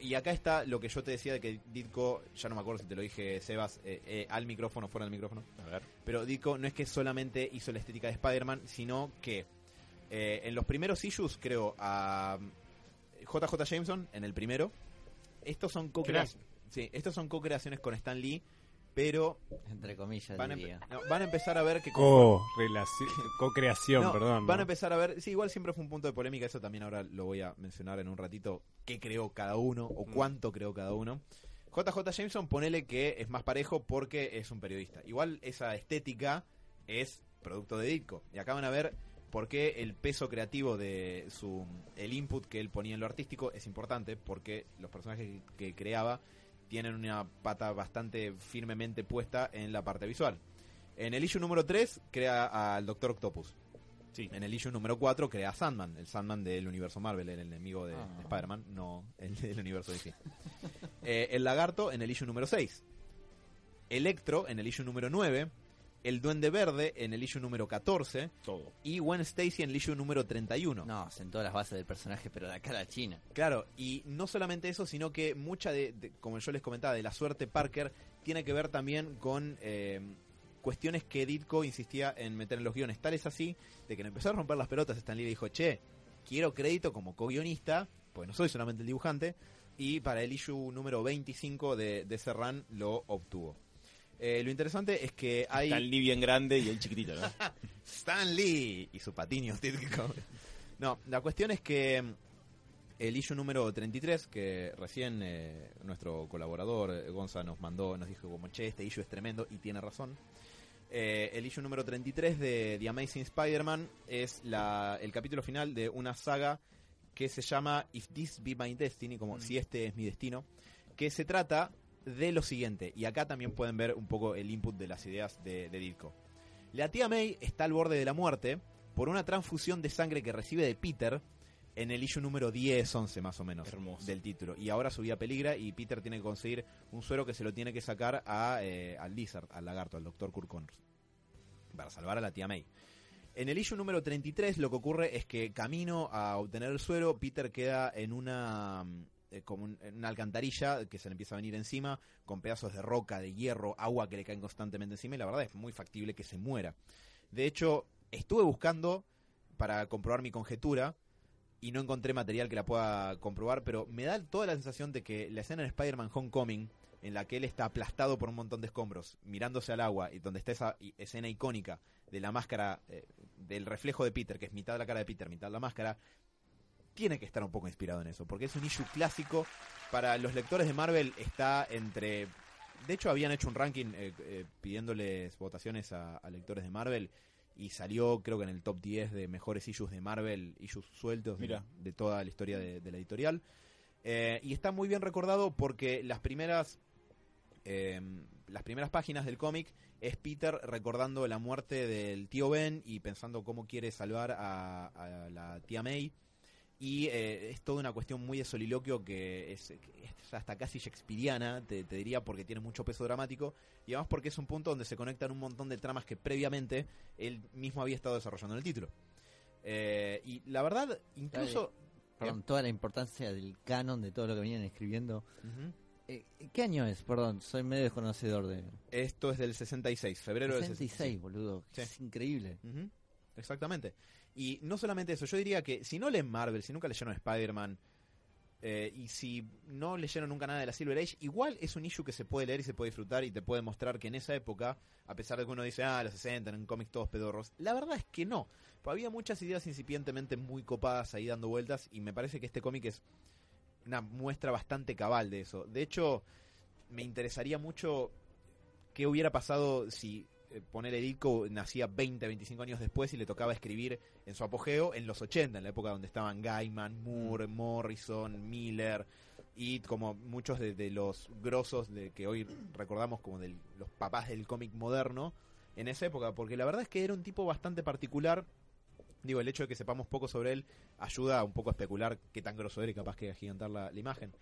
C: y acá está lo que yo te decía de que Ditko, ya no me acuerdo si te lo dije, Sebas, eh, eh, al micrófono, fuera del micrófono.
E: A ver.
C: Pero Ditko no es que solamente hizo la estética de Spider-Man, sino que eh, en los primeros issues, creo, a JJ Jameson, en el primero, estos son co-creaciones. Sí, estos son co-creaciones con Stan Lee, pero
A: Entre comillas,
C: van a,
A: diría.
C: no, van a empezar a ver que...
D: Co-relaci- Co-creación,
C: No,
D: perdón.
C: Van a empezar a ver, sí, igual siempre fue un punto de polémica, eso también ahora lo voy a mencionar en un ratito, qué creó cada uno o
E: Mm.
C: cuánto creó cada uno. JJ Jameson, ponele que es más parejo porque es un periodista. Igual esa estética es producto de Ditko. Y acá van a ver por qué el peso creativo de su el input que él ponía en lo artístico es importante, porque los personajes que creaba tienen una pata bastante firmemente puesta en la parte visual. En el issue número 3 crea al Doctor Octopus.
E: Sí.
C: En el issue número 4 crea a Sandman, el Sandman del universo Marvel, el enemigo de,
A: Ah.
C: de Spider-Man, no el del universo DC. Eh, el lagarto en el issue número 6. Electro en el issue número 9. El Duende Verde en el issue número 14.
E: Todo.
C: Y Gwen Stacy en el issue número 31.
A: No, sentó las bases del personaje, pero de acá a la China.
C: Claro, y no solamente eso, sino que mucha de, de- como yo les comentaba, de la suerte Parker tiene que ver también con eh, cuestiones que Ditko insistía en meter en los guiones. Tal es así, de que le empezó a romper las pelotas, Stan Lee le dijo, che, quiero crédito como co-guionista, pues no soy solamente el dibujante, y para el issue número 25 de, de ese run lo obtuvo. Eh, lo interesante es que hay...
E: Tan Lee bien grande y el chiquitito, ¿no?
C: Stan Lee y su patiño típico. No, la cuestión es que mm, el issue número 33, que recién eh, nuestro colaborador eh, Gonza nos mandó, nos dijo como, che, este issue es tremendo, y tiene razón. Eh, el issue número 33 de The Amazing Spider-Man es la, el capítulo final de una saga que se llama If This Be My Destiny, como si este es mi destino, que se trata de lo siguiente, y acá también pueden ver un poco el input de las ideas de, de Ditko. La tía May está al borde de la muerte por una transfusión de sangre que recibe de Peter en el issue número 10-11 más o menos
E: Hermoso.
C: del título. Y ahora su vida peligra y Peter tiene que conseguir un suero que se lo tiene que sacar a, eh, al Lizard, al lagarto, al Dr. Kurt Connors, para salvar a la tía May. En el issue número 33 lo que ocurre es que camino a obtener el suero, Peter queda en una eh, como un- una alcantarilla que se le empieza a venir encima con pedazos de roca, de hierro, agua que le caen constantemente encima y la verdad es muy factible que se muera. De hecho, estuve buscando para comprobar mi conjetura y no encontré material que la pueda comprobar, pero me da toda la sensación de que la escena en Spider-Man Homecoming, en la que él está aplastado por un montón de escombros, mirándose al agua, y donde está esa escena icónica de la máscara, eh, del reflejo de Peter, que es mitad la cara de Peter, mitad la máscara, tiene que estar un poco inspirado en eso, porque es un issue clásico. Para los lectores de Marvel está entre... De hecho, habían hecho un ranking eh, eh, pidiéndoles votaciones a, a lectores de Marvel y salió creo que en el top 10 de mejores issues de Marvel, issues sueltos de-
E: Mira.
C: De, toda la historia de, de la editorial. Eh, y está muy bien recordado porque las primeras eh, las primeras páginas del cómic es Peter recordando la muerte del tío Ben y pensando cómo quiere salvar a, a la tía May. Y eh, es toda una cuestión muy de soliloquio que es, hasta casi shakespeariana, te, te diría, porque tiene mucho peso dramático. Y además porque es un punto donde se conectan un montón de tramas que previamente él mismo había estado desarrollando en el título. Eh, y la verdad, incluso...
A: Perdón, toda la importancia del canon de todo lo que venían escribiendo.
C: Ujú.
A: Eh, ¿Qué año es? Perdón, soy medio desconocedor de...
C: Esto es del 66, febrero del
A: 66,
C: 66.
A: boludo.
C: Sí.
A: Es increíble.
C: Exactamente. Y no solamente eso, yo diría que si no leen Marvel, si nunca leyeron Spider-Man, eh, y si no leyeron nunca nada de la Silver Age, igual es un issue que se puede leer y se puede disfrutar y te puede mostrar que en esa época, a pesar de que uno dice, ah, los 60, en cómics todos pedorros, la verdad es que no. Pues había muchas ideas incipientemente muy copadas ahí dando vueltas y me parece que este cómic es una muestra bastante cabal de eso. De hecho, me interesaría mucho qué hubiera pasado si eh, poner Ditko nacía 20, 25 años después y le tocaba escribir en su apogeo en los 80, en la época donde estaban Gaiman, Moore, Morrison, Miller y como muchos de, de los grosos de que hoy recordamos como de los papás del cómic moderno en esa época, porque la verdad es que era un tipo bastante particular. Digo, el hecho de que sepamos poco sobre él ayuda un poco a especular qué tan grosso era y capaz que agigantar la, la imagen.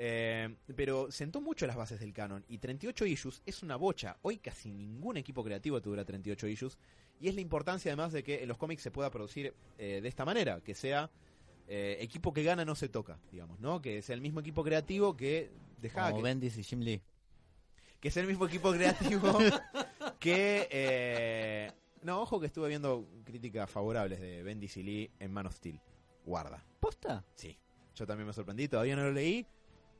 C: Eh, pero sentó mucho las bases del canon y 38 issues es una bocha. Hoy casi ningún equipo creativo te dura 38 issues y es la importancia además de que en los cómics se pueda producir eh, de esta manera, que sea eh, equipo que gana no se toca, digamos, ¿no? Que sea el mismo equipo creativo que deja
A: Como
C: que,
A: Bendis y Jim Lee.
C: que sea el mismo equipo creativo que no, ojo que estuve viendo críticas favorables de Bendis y Lee en Man of Steel. Guarda.
A: ¿Posta?
C: Sí. Yo también me sorprendí, todavía no lo leí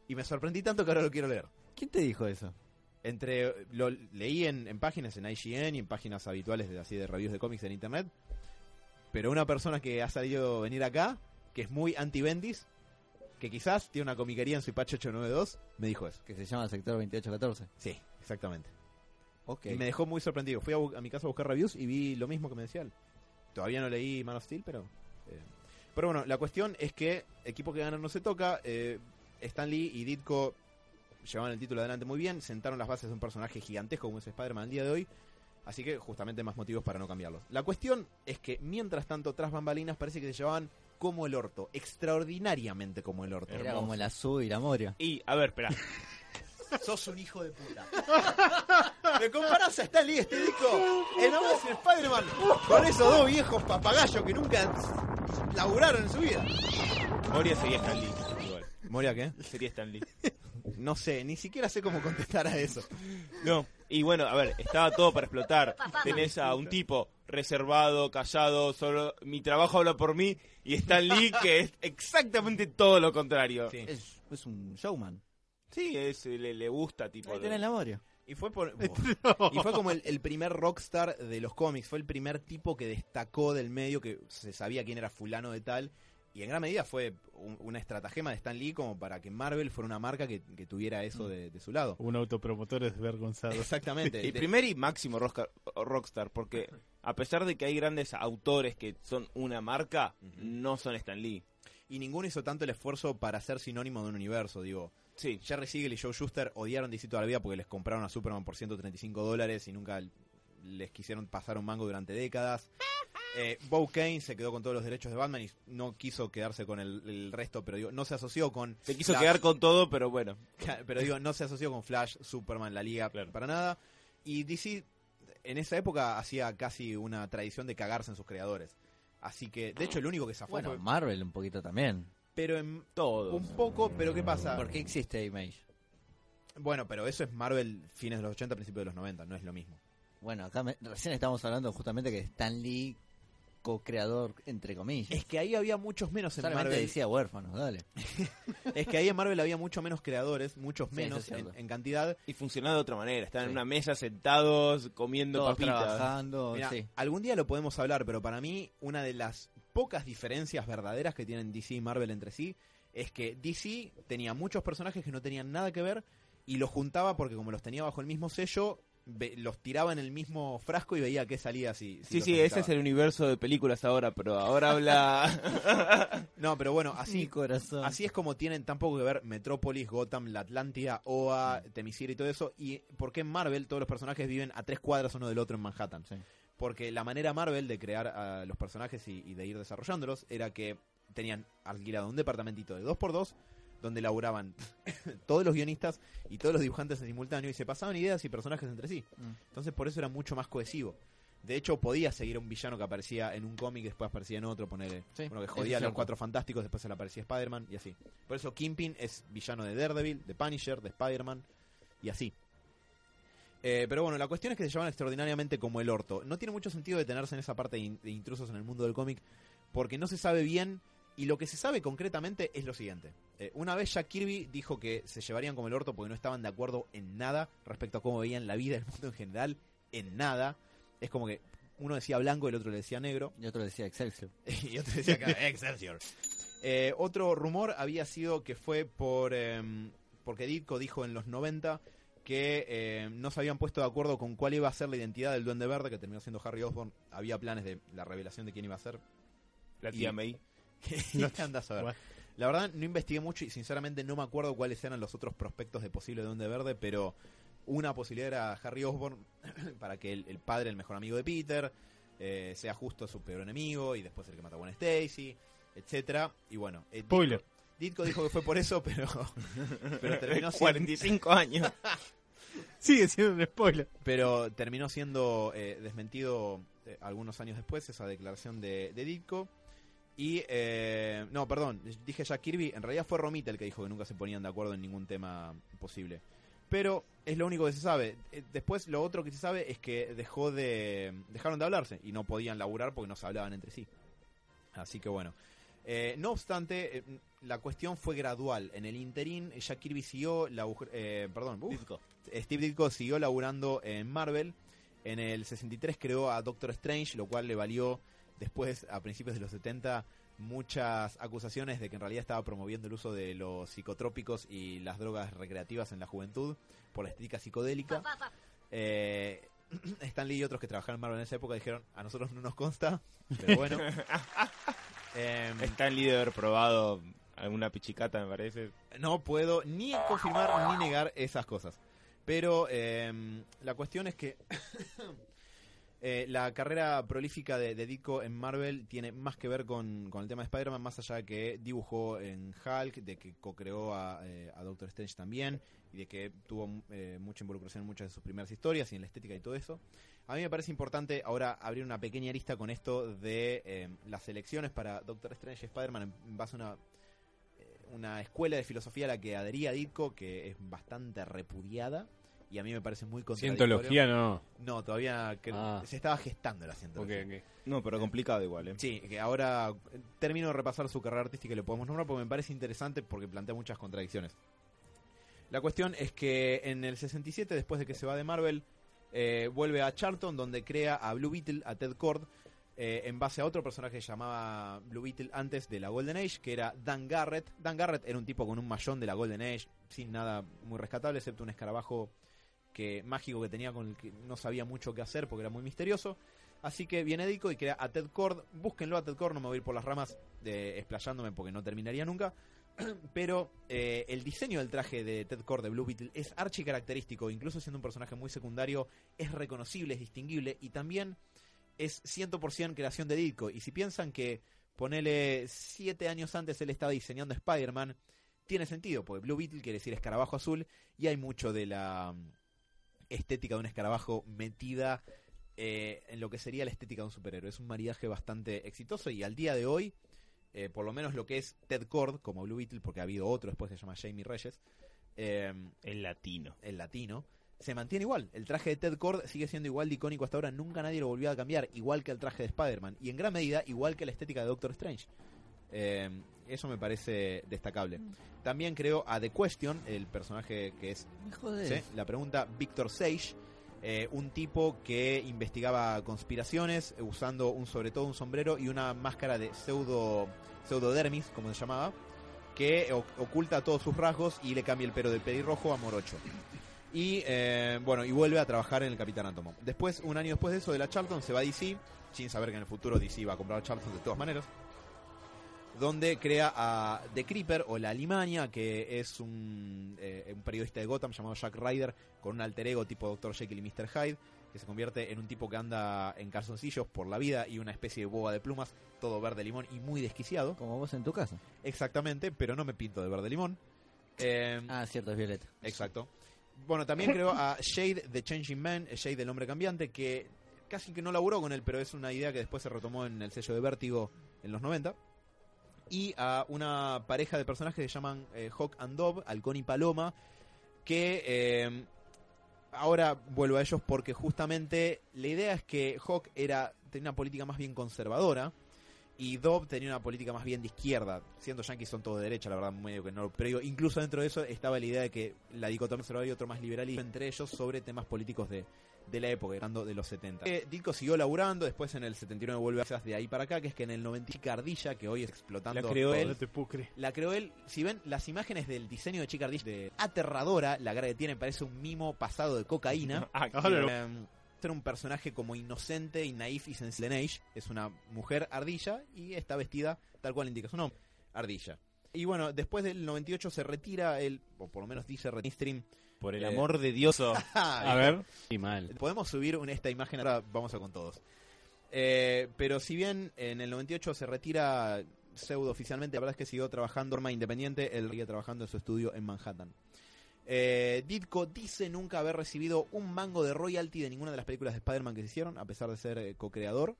C: y me sorprendí tanto que ahora lo quiero leer.
A: ¿Quién te dijo eso?
C: Entre lo leí en, en páginas en IGN y en páginas habituales de así de reviews de cómics en internet, pero una persona que ha salido venir acá, que es muy anti Bendis, que quizás tiene una comiquería en su Ipache 892, me dijo eso.
A: Que se llama Sector 2814.
C: Sí, exactamente.
A: Ok.
C: Y me dejó muy sorprendido. Fui a mi casa a buscar reviews y vi lo mismo que me decía él. Todavía no leí Man of Steel, pero... eh, Pero bueno, la cuestión es que equipo que gana no se toca. eh, Stan Lee y Ditko llevaban el título adelante muy bien. Sentaron las bases de un personaje gigantesco como es Spider-Man al día de hoy. Así que justamente más motivos para no cambiarlos. La cuestión es que mientras tanto, tras bambalinas, parece que se llevaban como el orto. Extraordinariamente como el orto.
A: Era como el azul y la Moria.
E: Y, a ver, espera.
C: Sos un hijo de puta. Me comparás a Stan Lee, este disco, en Amazing Spider-Man, con esos dos viejos papagayos que nunca laburaron en su vida.
E: Moria sería Stan Lee.
C: ¿Moria qué?
E: Sería Stan Lee.
C: No sé, ni siquiera sé cómo contestar a eso.
E: No. Y bueno, a ver, estaba todo para explotar. Tenés a un tipo reservado, callado, solo mi trabajo habla por mí, y Stan Lee que es exactamente todo lo contrario.
C: Sí.
A: Es, es un showman.
E: Sí, es, le, le gusta, tipo.
A: Ahí tenés la Moria.
C: Y fue por, y fue como el, el primer rockstar de los cómics, fue el primer tipo que destacó del medio, que se sabía quién era fulano de tal, y en gran medida fue un- una estratagema de Stan Lee como para que Marvel fuera una marca que, que tuviera eso de, de su lado.
B: Un autopromotor desvergonzado.
C: Exactamente.
E: El
C: De-
E: primer y máximo rockstar, rockstar, porque a pesar de que hay grandes autores que son una marca, no son Stan Lee.
C: y ninguno hizo tanto el esfuerzo para ser sinónimo de un universo, digo.
E: Sí,
C: Jerry Siegel y Joe Schuster odiaron DC toda la vida porque les compraron a Superman por 135 dólares y nunca les quisieron pasar un mango durante décadas. Eh, Bo Kane se quedó con todos los derechos de Batman y no quiso quedarse con el, el resto, pero digo, no se asoció con...
E: se quiso
C: Flash.
E: quedar con todo, pero bueno.
C: Pero digo, no se asoció con Flash, Superman, la Liga,
E: Claro.
C: para nada. Y DC en esa época hacía casi una tradición de cagarse en sus creadores. Así que, de hecho, el único que zafó
A: Bueno,
C: fue...
A: Marvel un poquito también.
C: Pero en
E: Todo.
C: un poco, pero ¿qué pasa?
A: ¿Por qué existe Image?
C: Bueno, pero eso es Marvel fines de los 80, principios de los 90, no es lo mismo.
A: Bueno, acá me- recién estamos hablando justamente que Stan Lee, co-creador, entre comillas.
C: Es que ahí había muchos menos en
A: Solamente
C: Marvel.
A: decía huérfanos, dale.
C: Es que ahí en Marvel había mucho menos creadores, muchos menos
A: es
C: en, cantidad.
E: Y funcionaba de otra manera. Estaban en una mesa sentados, comiendo
A: Todos
E: papitas.
A: trabajando,
C: Mirá,
A: sí.
C: Algún día lo podemos hablar, pero para mí una de las pocas diferencias verdaderas que tienen DC y Marvel entre sí es que DC tenía muchos personajes que no tenían nada que ver y los juntaba porque como los tenía bajo el mismo sello, ve- los tiraba en el mismo frasco y veía qué salía si... si
E: Sí, sí, ese es el universo de películas ahora, pero ahora habla...
C: No, pero bueno,
A: Mi
C: así,
A: corazón.
C: así es como tienen tampoco que ver Metrópolis, Gotham, la Atlántida, OA, Temisira y todo eso. Y por qué en Marvel todos los personajes viven a tres cuadras uno del otro en Manhattan.
A: Sí.
C: Porque la manera Marvel de crear a los personajes y, y de ir desarrollándolos era que tenían alquilado un departamentito de 2x2 donde laburaban todos los guionistas y todos los dibujantes en simultáneo y se pasaban ideas y personajes entre sí.
A: Mm.
C: Entonces por eso era mucho más cohesivo. De hecho, podía seguir a un villano que aparecía en un cómic, después aparecía en otro, poner
A: Sí,
C: uno que jodía a los cuatro fantásticos, después se le aparecía Spider-Man y así. Por eso Kingpin es villano de Daredevil, de Punisher, de Spider-Man y así. Eh, pero bueno, la cuestión es que se llaman extraordinariamente como el orto. No tiene mucho sentido detenerse en esa parte de, in- de intrusos en el mundo del cómic porque no se sabe bien y lo que se sabe concretamente es lo siguiente. Eh, una vez Jack Kirby dijo que se llevarían como el orto porque no estaban de acuerdo en nada respecto a cómo veían la vida del mundo en general, en nada. Es como que uno decía blanco y el otro le decía negro.
A: Y otro decía Excelsior.
C: y otro decía Excelsior. Eh, otro rumor había sido que fue por em, porque Ditko dijo en los 90 que eh, no se habían puesto de acuerdo con cuál iba a ser la identidad del Duende Verde, que terminó siendo Harry Osborn. Había planes de la revelación de quién iba a ser.
E: La tía
C: Y-
E: May.
C: ¿Qué andas a ver?
B: Bueno.
C: La verdad, no investigué mucho y sinceramente no me acuerdo cuáles eran los otros prospectos de posible Duende Verde, pero una posibilidad era Harry Osborn para que el, el padre, el mejor amigo de Peter, eh, sea justo su peor enemigo y después el que mata a Gwen Stacy, etcétera Y bueno, eh, Ditko-
B: Spoiler.
C: Ditko dijo que fue por eso, pero, pero terminó siendo,
E: 45 años.
B: Sigue siendo un spoiler.
C: pero terminó siendo eh, desmentido eh, algunos años después esa declaración de, de Ditko. Y, eh, no, perdón, dije Jack Kirby, en realidad fue Romita el que dijo que nunca se ponían de acuerdo en ningún tema posible. Pero es lo único que se sabe. Eh, Después lo otro que se sabe es que dejó de dejaron de hablarse y no podían laburar porque no se hablaban entre sí. Así que bueno. Eh, no obstante, eh, la cuestión fue gradual. En el interín, Jack Kirby siguió, eh, perdón, uf, Steve Ditko siguió laburando en Marvel. En el 63 creó a Doctor Strange, lo cual le valió después, a principios de los 70, muchas acusaciones de que en realidad estaba promoviendo el uso de los psicotrópicos y las drogas recreativas en la juventud por la estética psicodélica. Eh, Stan Lee y otros que trabajaron en Marvel en esa época dijeron, a nosotros no nos consta, pero bueno. Em,
E: Está en líder probado alguna pichicata, me parece.
C: no puedo ni confirmar ni negar esas cosas. Pero em, la cuestión es que eh, la carrera prolífica de, de Ditko en Marvel tiene más que ver con, el tema de Spider-Man, más allá de que dibujó en Hulk, de que co-creó a, eh, a Doctor Strange también, y de que tuvo eh, mucha involucración en muchas de sus primeras historias y en la estética y todo eso. A mí me parece importante ahora abrir una pequeña lista con esto de em, las elecciones para Doctor Strange y Spider-Man en- en base a una eh, una escuela de filosofía a la que adhería Ditko, que es bastante repudiada. Y a mí me parece muy contradictorio.
D: Cientología no.
C: No, todavía que-
D: Ah.
C: se estaba gestando la cientología.
D: ok.
E: No, pero complicado igual, ¿eh?
C: Sí, que ahora eh, termino de repasar su carrera artística y le podemos nombrar porque me parece interesante porque plantea muchas contradicciones. La cuestión es que en el 67, después de que se va de Marvel, eh, vuelve a Charlton, donde crea a Blue Beetle, a Ted Cord, eh, en base a otro personaje que se llamaba Blue Beetle antes de la Golden Age, que era Dan Garrett. Dan Garrett era un tipo con un mayón de la Golden Age, sin nada muy rescatable, excepto un escarabajo que mágico que tenía con el que no sabía mucho qué hacer porque era muy misterioso. Así que viene Dico y crea a Ted Cord. Búsquenlo a Ted Cord, no me voy a ir por las ramas de, explayándome porque no terminaría nunca. Pero eh, el diseño del traje de Ted Cord de Blue Beetle es archi característico, incluso siendo un personaje muy secundario, es reconocible, es distinguible y también es 100% creación de Ditko. Y si piensan que ponele 7 años antes él estaba diseñando Spider-Man, tiene sentido, porque Blue Beetle quiere decir escarabajo azul y hay mucho de la estética de un escarabajo metida eh, en lo que sería la estética de un superhéroe. Es un maridaje bastante exitoso y al día de hoy, eh, por lo menos lo que es Ted Cord como Blue Beetle, porque ha habido otro después que se llama Jamie Reyes, eh,
E: El latino.
C: el latino, se mantiene igual. El traje de Ted Cord sigue siendo igual de icónico hasta ahora. Nunca nadie lo volvió a cambiar, igual que el traje de Spider-Man. Y en gran medida, igual que la estética de Doctor Strange. Eh, eso me parece destacable. También creo a The Question, el personaje que es la pregunta Víctor Sage, eh, un tipo que investigaba conspiraciones usando un sobre todo un sombrero y una máscara de pseudo pseudodermis, como se llamaba, que oculta todos sus rasgos y le cambia el pelo de pelirrojo a morocho. Y eh, bueno, y vuelve a trabajar en el Capitán Átomo. Después, un año después de eso, de la Charlton, se va a DC, sin saber que en el futuro DC va a comprar a Charlton de todas maneras donde crea a The Creeper o la Alimania, que es un, eh, un periodista de Gotham llamado Jack Ryder, con un alter ego tipo Dr. Jekyll y Mr. Hyde, que se convierte en un tipo que anda en calzoncillos por la vida y una especie de boba de plumas, todo verde limón y muy desquiciado.
A: Como vos en tu casa.
C: Exactamente, pero no me pinto de verde limón. Eh,
A: Ah, cierto, es Violeta.
C: Exacto. Bueno, también creo a Shade the Changing Man, Shade del hombre cambiante, que casi que no laburó con él, pero es una idea que después se retomó en el sello de Vértigo en los 90. Y a una pareja de personajes que se llaman eh, Hawk and Dove, Halcón y Paloma, que eh, ahora vuelvo a ellos porque justamente la idea es que Hawk era, tenía una política más bien conservadora y Dove tenía una política más bien de izquierda. Siendo yankees son todos de derecha, la verdad, medio que no. Pero incluso dentro de eso estaba la idea de que la dicotomía conservadora y otro más liberal y entre ellos sobre temas políticos de, de la época, hablando de los 70. Eh, Ditko siguió laburando, después en el 79 vuelve a hacer de ahí para acá, que es que en el 90 Chica Ardilla, que hoy es explotando
E: La creó él.
B: No te puedo creer.
C: la creó él. Si ven las imágenes del diseño de Chica Ardilla, de aterradora, la cara que tiene parece un mimo pasado de cocaína.
E: Ah,
B: lo-
C: Eh, era un personaje como inocente y naif y sensible. Es una mujer ardilla y está vestida tal cual indica su nombre, ardilla. Y bueno, después del 98 se retira el, o por lo menos dice Stream.
E: Por el
C: Eh,
E: amor de Dios.
B: A ver. Y mal.
C: Podemos subir un- esta imagen, ahora vamos a con todos. Eh, pero si bien en el 98 se retira pseudo oficialmente, la verdad es que siguió trabajando de forma independiente, él sigue trabajando en su estudio en Manhattan. Eh, Ditko dice nunca haber recibido un mango de royalty de ninguna de las películas de Spider-Man que se hicieron, a pesar de ser eh, co-creador.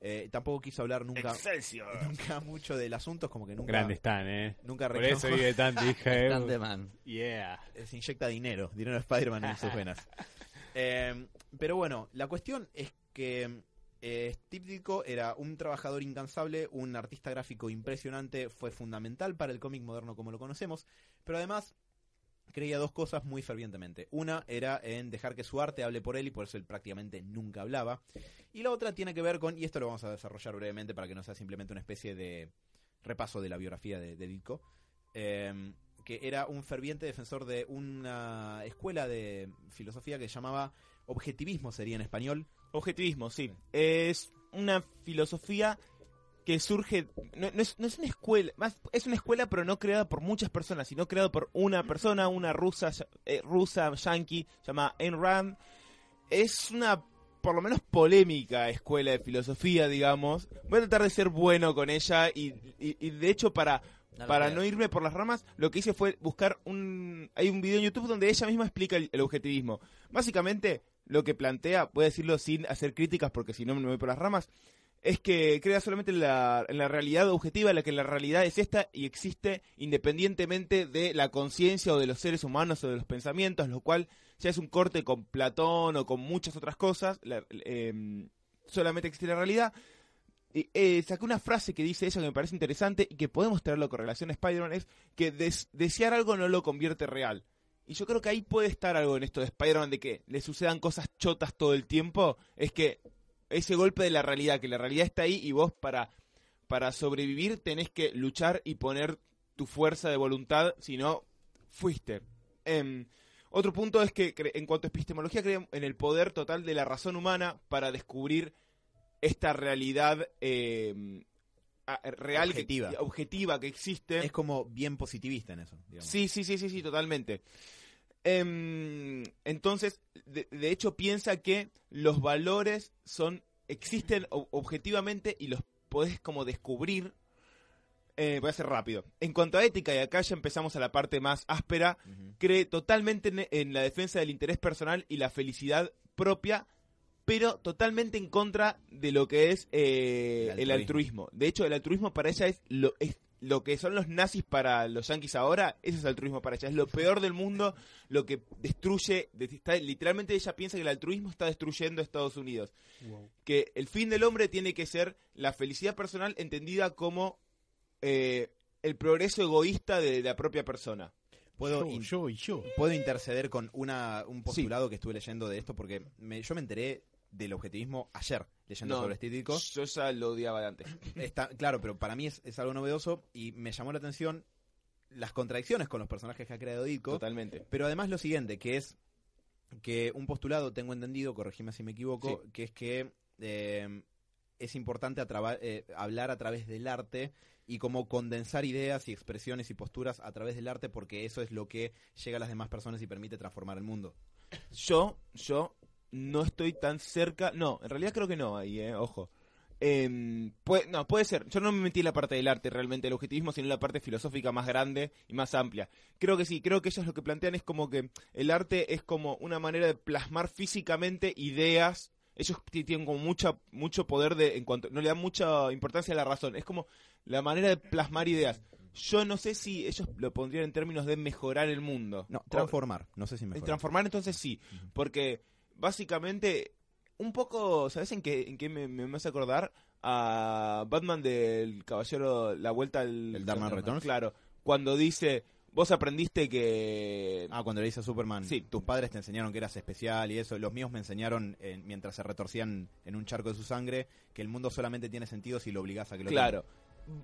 C: Eh, tampoco quiso hablar nunca,
E: Excelsior.
C: nunca mucho del asunto, es como que nunca,
D: Grande están, eh.
C: nunca
D: Por eso vive tanto, hija. eh.
A: Grande man.
D: Yeah.
C: eh, se inyecta dinero, dinero de Spider-Man en sus venas. Eh, pero bueno, la cuestión es que eh, Steve Ditko era un trabajador incansable, un artista gráfico impresionante, fue fundamental para el cómic moderno como lo conocemos, pero además creía dos cosas muy fervientemente. Una era en dejar que su arte hable por él y por eso él prácticamente nunca hablaba. Y la otra tiene que ver con, y esto lo vamos a desarrollar brevemente para que no sea simplemente una especie de repaso de la biografía de, de Ditko, eh, que era un ferviente defensor de una escuela de filosofía que se llamaba objetivismo, sería en español.
E: Objetivismo, sí. Es una filosofía que surge. No, no es, no es una escuela. Más, es una escuela, pero no creada por muchas personas, sino creada por una persona, una rusa, eh, rusa yankee, llamada Ayn Rand. Es una, por lo menos, polémica escuela de filosofía, digamos. Voy a tratar de ser bueno con ella y, y- y de hecho, para
A: No
E: para no irme por las ramas, lo que hice fue buscar un... Hay un video en YouTube donde ella misma explica el, el objetivismo. Básicamente, lo que plantea, voy a decirlo sin hacer críticas porque si no me voy por las ramas, es que crea solamente en la, la realidad objetiva, la que la realidad es esta y existe independientemente de la conciencia o de los seres humanos o de los pensamientos, lo cual ya es un corte con Platón o con muchas otras cosas. la- em, solamente existe la realidad. Eh, saqué una frase que dice ella que me parece interesante y que podemos traerlo con relación a Spider-Man, es que des- desear algo no lo convierte real. Y yo creo que ahí puede estar algo en esto de Spider-Man, de que le sucedan cosas chotas todo el tiempo, es que ese golpe de la realidad, que la realidad está ahí y vos para, para sobrevivir tenés que luchar y poner tu fuerza de voluntad, si no, fuiste. Em, otro punto es que en cuanto a epistemología creen en el poder total de la razón humana para descubrir esta realidad eh, a- real que-
C: Objetiva.
E: objetiva que existe.
C: Es como bien positivista en eso. digamos.
E: Sí, sí, sí, sí, sí, totalmente. Em, entonces, de, de hecho, piensa que los valores son existen objetivamente y los podés como descubrir. Eh, voy a ser rápido. En cuanto a ética, y acá ya empezamos a la parte más áspera, cree totalmente en, en la defensa del interés personal y la felicidad propia, pero totalmente en contra de lo que es eh,
C: El altruismo.
E: De hecho, el altruismo para ella es lo, es lo que son los nazis para los yanquis ahora, ese es altruismo para ella. Es lo peor del mundo, lo que destruye, de- está- literalmente ella piensa que el altruismo está destruyendo a Estados Unidos. Que el fin del hombre tiene que ser la felicidad personal entendida como eh, el progreso egoísta de la propia persona.
C: Puedo,
B: Yo,
C: in-
B: yo y yo.
C: puedo interceder con una, un postulado que estuve leyendo de esto porque me- yo me enteré del objetivismo ayer leyendo
E: No,
C: sobre este estético.
E: Yo ya lo odiaba de antes.
C: Está, claro, pero para mí es, es algo novedoso y me llamó la atención las contradicciones con los personajes que ha creado Ditko.
E: Totalmente.
C: Pero además lo siguiente, que es que un postulado, tengo entendido, corregime si me equivoco, que es que eh, es importante a eh, hablar a través del arte y como condensar ideas y expresiones y posturas a través del arte porque eso es lo que llega a las demás personas y permite transformar el mundo.
E: Yo, yo no estoy tan cerca. No, en realidad creo que no ahí, eh, ojo. Puede, no, puede ser. Yo no me metí en la parte del arte realmente, el objetivismo, sino en la parte filosófica más grande y más amplia. Creo que sí, creo que ellos lo que plantean es como que el arte es como una manera de plasmar físicamente ideas. Ellos ti- tienen como mucha, mucho poder de, en cuanto, no le dan mucha importancia a la razón. Es como la manera de plasmar ideas. Yo no sé si ellos lo pondrían en términos de mejorar el mundo.
C: No, transformar, no sé si
E: el
C: mejor.
E: transformar entonces sí, porque básicamente un poco, ¿sabes en qué, en qué me, me, me hace acordar? A Batman del Caballero, la vuelta al...
C: ¿El Dark Knight Returns?
E: Claro, cuando dice, vos aprendiste que...
C: Ah, cuando le dice a Superman,
E: Sí.
C: tus padres te enseñaron que eras especial y eso. Los míos me enseñaron, eh, mientras se retorcían en un charco de su sangre, que el mundo solamente tiene sentido si lo obligás a que lo
E: Claro.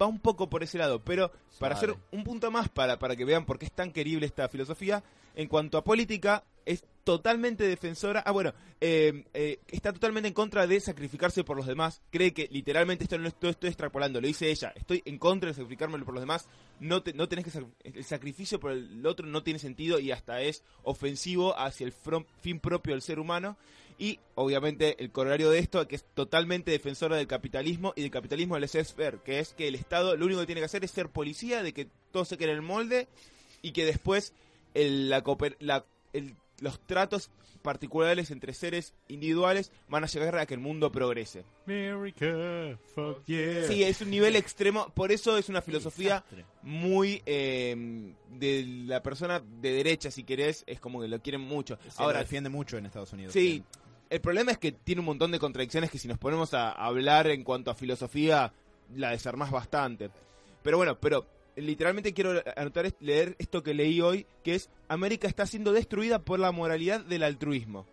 E: Va un poco por ese lado, pero para hacer un punto más, para, para que vean por qué es tan querible esta filosofía, en cuanto a política, es totalmente defensora. Ah, bueno, eh, eh, está totalmente en contra de sacrificarse por los demás. Cree que literalmente esto no estoy, estoy extrapolando, lo dice ella. Estoy en contra de sacrificarme por los demás. No, te, no tenés que el sacrificio por el otro no tiene sentido y hasta es ofensivo hacia el fin propio del ser humano. Y obviamente el corolario de esto, que es totalmente defensora del capitalismo y del capitalismo del laissez-faire, que es que el Estado lo único que tiene que hacer es ser policía, de que todo se quede en el molde y que después el- la, cooper- la- el- los tratos particulares entre seres individuales van a llegar a que el mundo progrese.
B: America, fuck yeah.
E: Sí, es un nivel extremo, por eso es una filosofía muy eh, de la persona de derecha, si querés, es como que lo quieren mucho.
C: Se
E: Ahora,
C: defiende mucho en Estados Unidos.
E: Sí, el problema es que tiene un montón de contradicciones que si nos ponemos a hablar en cuanto a filosofía, la desarmás bastante. Pero bueno, pero literalmente quiero anotar, leer esto que leí hoy, que es América está siendo destruida por la moralidad del altruismo.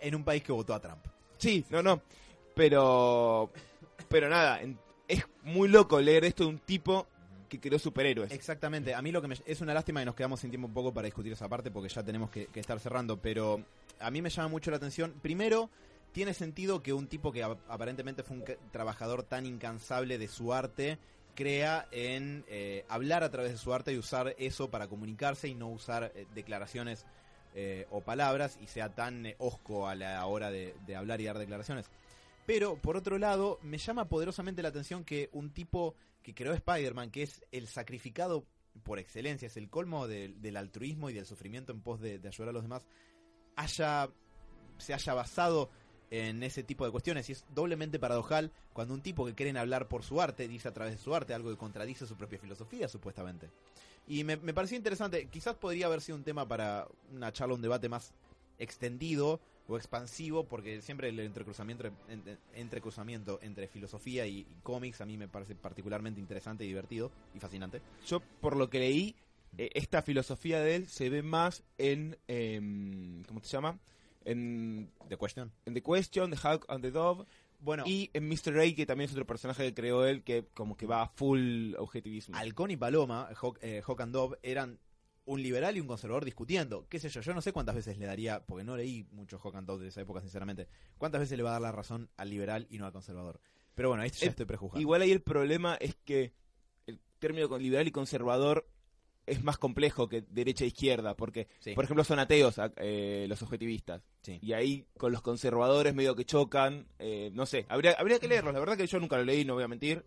C: En un país que votó a Trump.
E: Sí, no, no. Pero, pero nada, es muy loco leer esto de un tipo que creó superhéroes.
C: Exactamente, a mí lo que me, es una lástima que nos quedamos sin tiempo un poco para discutir esa parte porque ya tenemos que, que estar cerrando, pero a mí me llama mucho la atención. Primero, tiene sentido que un tipo que ap- aparentemente fue un trabajador tan incansable de su arte crea en eh, hablar a través de su arte y usar eso para comunicarse y no usar eh, declaraciones eh, o palabras y sea tan hosco a la hora de, hablar y dar declaraciones. Pero, por otro lado, me llama poderosamente la atención que un tipo que creó Spider-Man, que es el sacrificado por excelencia, es el colmo del altruismo y del sufrimiento en pos de, de ayudar a los demás, haya se haya basado en ese tipo de cuestiones y es doblemente paradojal cuando un tipo que quieren hablar por su arte dice a través de su arte algo que contradice su propia filosofía supuestamente y me, me pareció interesante quizás podría haber sido un tema para una charla un debate más extendido o expansivo porque siempre el entrecruzamiento en- entrecruzamiento entre filosofía y, cómics a mí me parece particularmente interesante y divertido y fascinante
E: Yo, por lo que leí, eh, esta filosofía de él se ve más en. em, ¿Cómo se llama? En,
C: de cuestión
E: en The Question, The Hulk and the Dove.
C: bueno
E: Y en Mr. A, que también es otro personaje que creó él, que como que va a full objetivismo.
C: Halcón y Paloma, Hawk, eh, Hawk and Dove, eran un liberal y un conservador discutiendo. ¿Qué sé yo? Yo no sé cuántas veces le daría, porque no leí mucho Hawk and Dove de esa época, sinceramente. ¿Cuántas veces le va a dar la razón al liberal y no al conservador? Pero bueno, ahí ya
E: Eh,
C: estoy prejuzgando.
E: Igual ahí el problema es que el término con liberal y conservador es más complejo que derecha e izquierda, porque,
C: Sí.
E: por ejemplo, son ateos eh, los objetivistas.
C: Sí.
E: Y ahí con los conservadores medio que chocan. eh, no sé, habría, habría que leerlos. La verdad que yo nunca lo leí, no voy a mentir.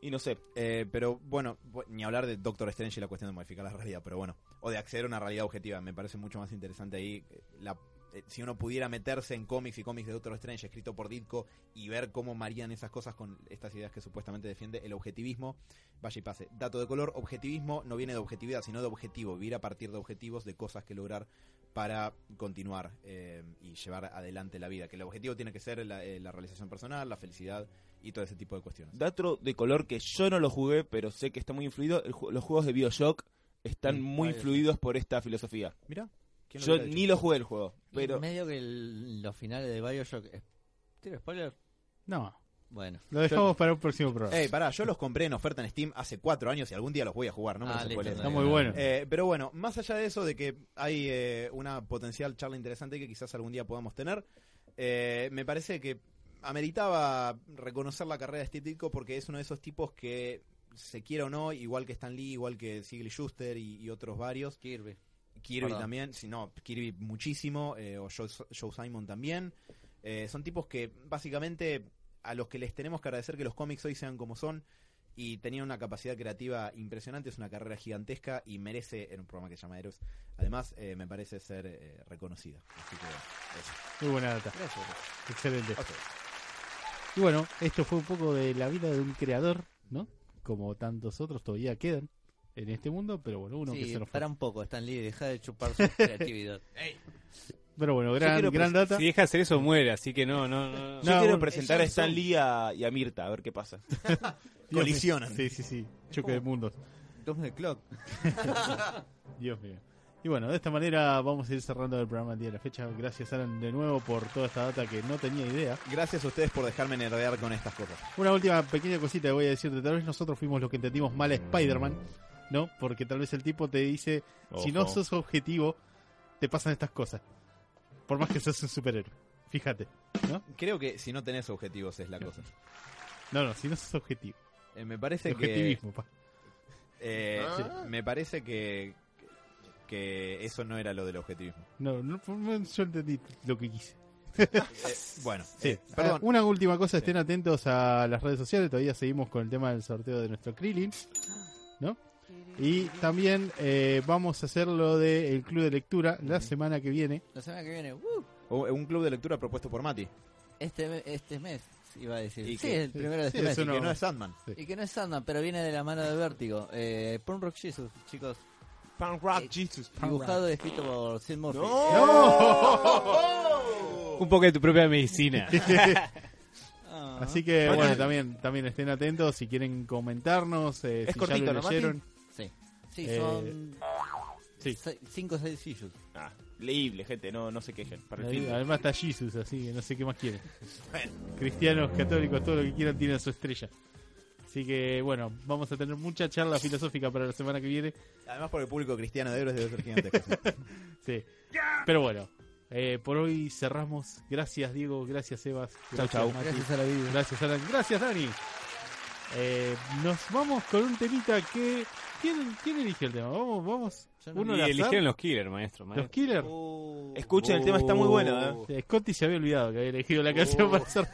E: Y no sé.
C: Eh, pero bueno, bu- ni hablar de Doctor Strange y la cuestión de modificar la realidad, pero bueno, o de acceder a una realidad objetiva, me parece mucho más interesante ahí. eh, La, eh, si uno pudiera meterse en cómics y cómics de Doctor Strange escrito por Ditko y ver cómo marían esas cosas con estas ideas que supuestamente defiende el objetivismo, vaya y pase. Dato de color, objetivismo no viene de objetividad, sino de objetivo, vivir a partir de objetivos, de cosas que lograr para continuar eh, y llevar adelante la vida. Que el objetivo tiene que ser la, eh, la realización personal, la felicidad y todo ese tipo de cuestiones.
E: Dato de color que yo no lo jugué, pero sé que está muy influido. el los juegos de Bioshock están
C: Mm,
E: muy influidos por esta filosofía.
C: Mira, ¿quién lo
E: Yo ni lo jugué el juego,
A: Y
E: pero
A: medio que el- los finales de Bioshock. eh, ¿Tiro spoiler?
B: No,
A: Bueno.
B: lo dejamos para un próximo programa.
C: Ey, pará, yo los compré en oferta en Steam hace cuatro años y algún día los voy a jugar, no me
A: Ah,
C: los
A: listo,
C: spoilees.
B: Está muy
A: no,
B: bueno.
C: Eh, pero bueno, más allá de eso, de que hay eh, una potencial charla interesante que quizás algún día podamos tener, eh, me parece que ameritaba reconocer la carrera de Steve Ditko porque es uno de esos tipos que se quiera o no, igual que Stan Lee, igual que Siegel Schuster y, y otros varios,
A: Kirby.
C: Kirby
A: Perdón.
C: también, si no, Kirby muchísimo, eh, o Joe, Joe Simon también. Eh, son tipos que básicamente a los que les tenemos que agradecer que los cómics hoy sean como son y tenían una capacidad creativa impresionante, es una carrera gigantesca y merece, en un programa que se llama Heroes, además eh, me parece ser eh, reconocida. Así que eso.
B: Muy buena data.
A: Gracias.
B: Excelente. Y bueno, esto fue un poco de la vida de un creador, ¿no? Como tantos otros todavía quedan en este mundo, pero bueno, uno que se nos fue.
A: para un poco, Stan Lee, deja de chupar su creatividad.
B: Pero bueno, gran, gran data.
D: Si deja hacer eso, muere, así que no, no, no.
E: yo
B: No,
E: quiero
B: bueno,
E: presentar a Stan
A: son-
E: Lee a- y a Mirta, a ver qué pasa.
C: Colisionan.
B: Sí, sí, sí. Choque de mundos.
A: Doom the Clock.
B: Dios mío. Y bueno, de esta manera vamos a ir cerrando el programa del día de la fecha. Gracias, Alan, de nuevo por toda esta data que no tenía idea.
C: Gracias a ustedes por dejarme nerdear con estas cosas.
B: Una última pequeña cosita que voy a decirte. Tal vez nosotros fuimos los que entendimos mal a Spider-Man, ¿no? Porque tal vez el tipo te dice, si no sos objetivo, te pasan estas cosas. Por más que seas un superhéroe. Fíjate, ¿no?
C: Creo que si no tenés objetivos es la cosa.
B: No, no, si no sos objetivo.
C: Eh, me parece que...
B: Objetivismo, pa.
C: eh,
B: Ah.
C: sí, me parece que, que eso no era lo del objetivismo.
B: No, no, no, yo entendí lo que quise.
C: Eh, bueno,
B: Sí,
C: eh, perdón.
B: Ah, Una última cosa, estén atentos a las redes sociales, todavía seguimos con el tema del sorteo de nuestro Krillin, ¿no? Y también eh, vamos a hacer lo del club de lectura la semana que viene.
A: La semana que viene, ¡uh!
C: Un un club de lectura propuesto por Mati.
A: este, me- este mes, iba a decir.
C: Y
A: sí,
C: que-
A: el primero de
B: sí,
A: este mes.
B: eso
C: Y
B: no-
C: que no es Sandman.
A: Y que no es Sandman, pero viene de la mano de Vértigo. Eh, Punk Rock Jesus, chicos.
E: Punk Rock
A: Eh,
E: Jesus.
A: Dibujado y escrito por Sid Murphy.
D: Un poco de tu propia medicina.
A: Ah.
B: Así que
E: Bueno.
B: también también estén atentos si quieren comentarnos, eh,
E: Es
B: si
E: cortito,
B: ya lo
E: ¿no, Mati?
B: leyeron.
A: Sí,
B: Eh,
A: son
B: sí.
A: 5 o 6 issues.
E: Ah, leíble, gente, no, no se quejen. Para el
B: Ahí,
E: fin.
B: además está Jesus, así que no sé qué más quieren. Cristianos, católicos, todo lo que quieran tienen su estrella. Así que bueno, vamos a tener mucha charla filosófica para la semana que viene.
C: Además por el público cristiano de héroes debe ser gigantesco.
B: Sí. Pero bueno, eh, por hoy cerramos. Gracias Diego, gracias Sebas. Gracias,
E: chau.
B: Mati.
A: Gracias a la vida.
B: Gracias Alan, gracias Dani. Eh, nos vamos con un temita que... ¿Quién, quién eligió el tema? Vamos, vamos. Uno
D: y eligieron los killers, maestro.
B: Los. Killers.
A: Uh,
E: Escuchen, el tema está muy bueno, ¿eh?
B: Scotty se había olvidado que había elegido la canción para hacer.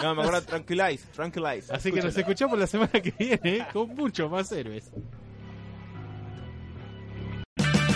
E: No, me acuerdo, Tranquilize, Tranquilize.
B: Así que nos escuchamos la semana que viene con mucho más héroes.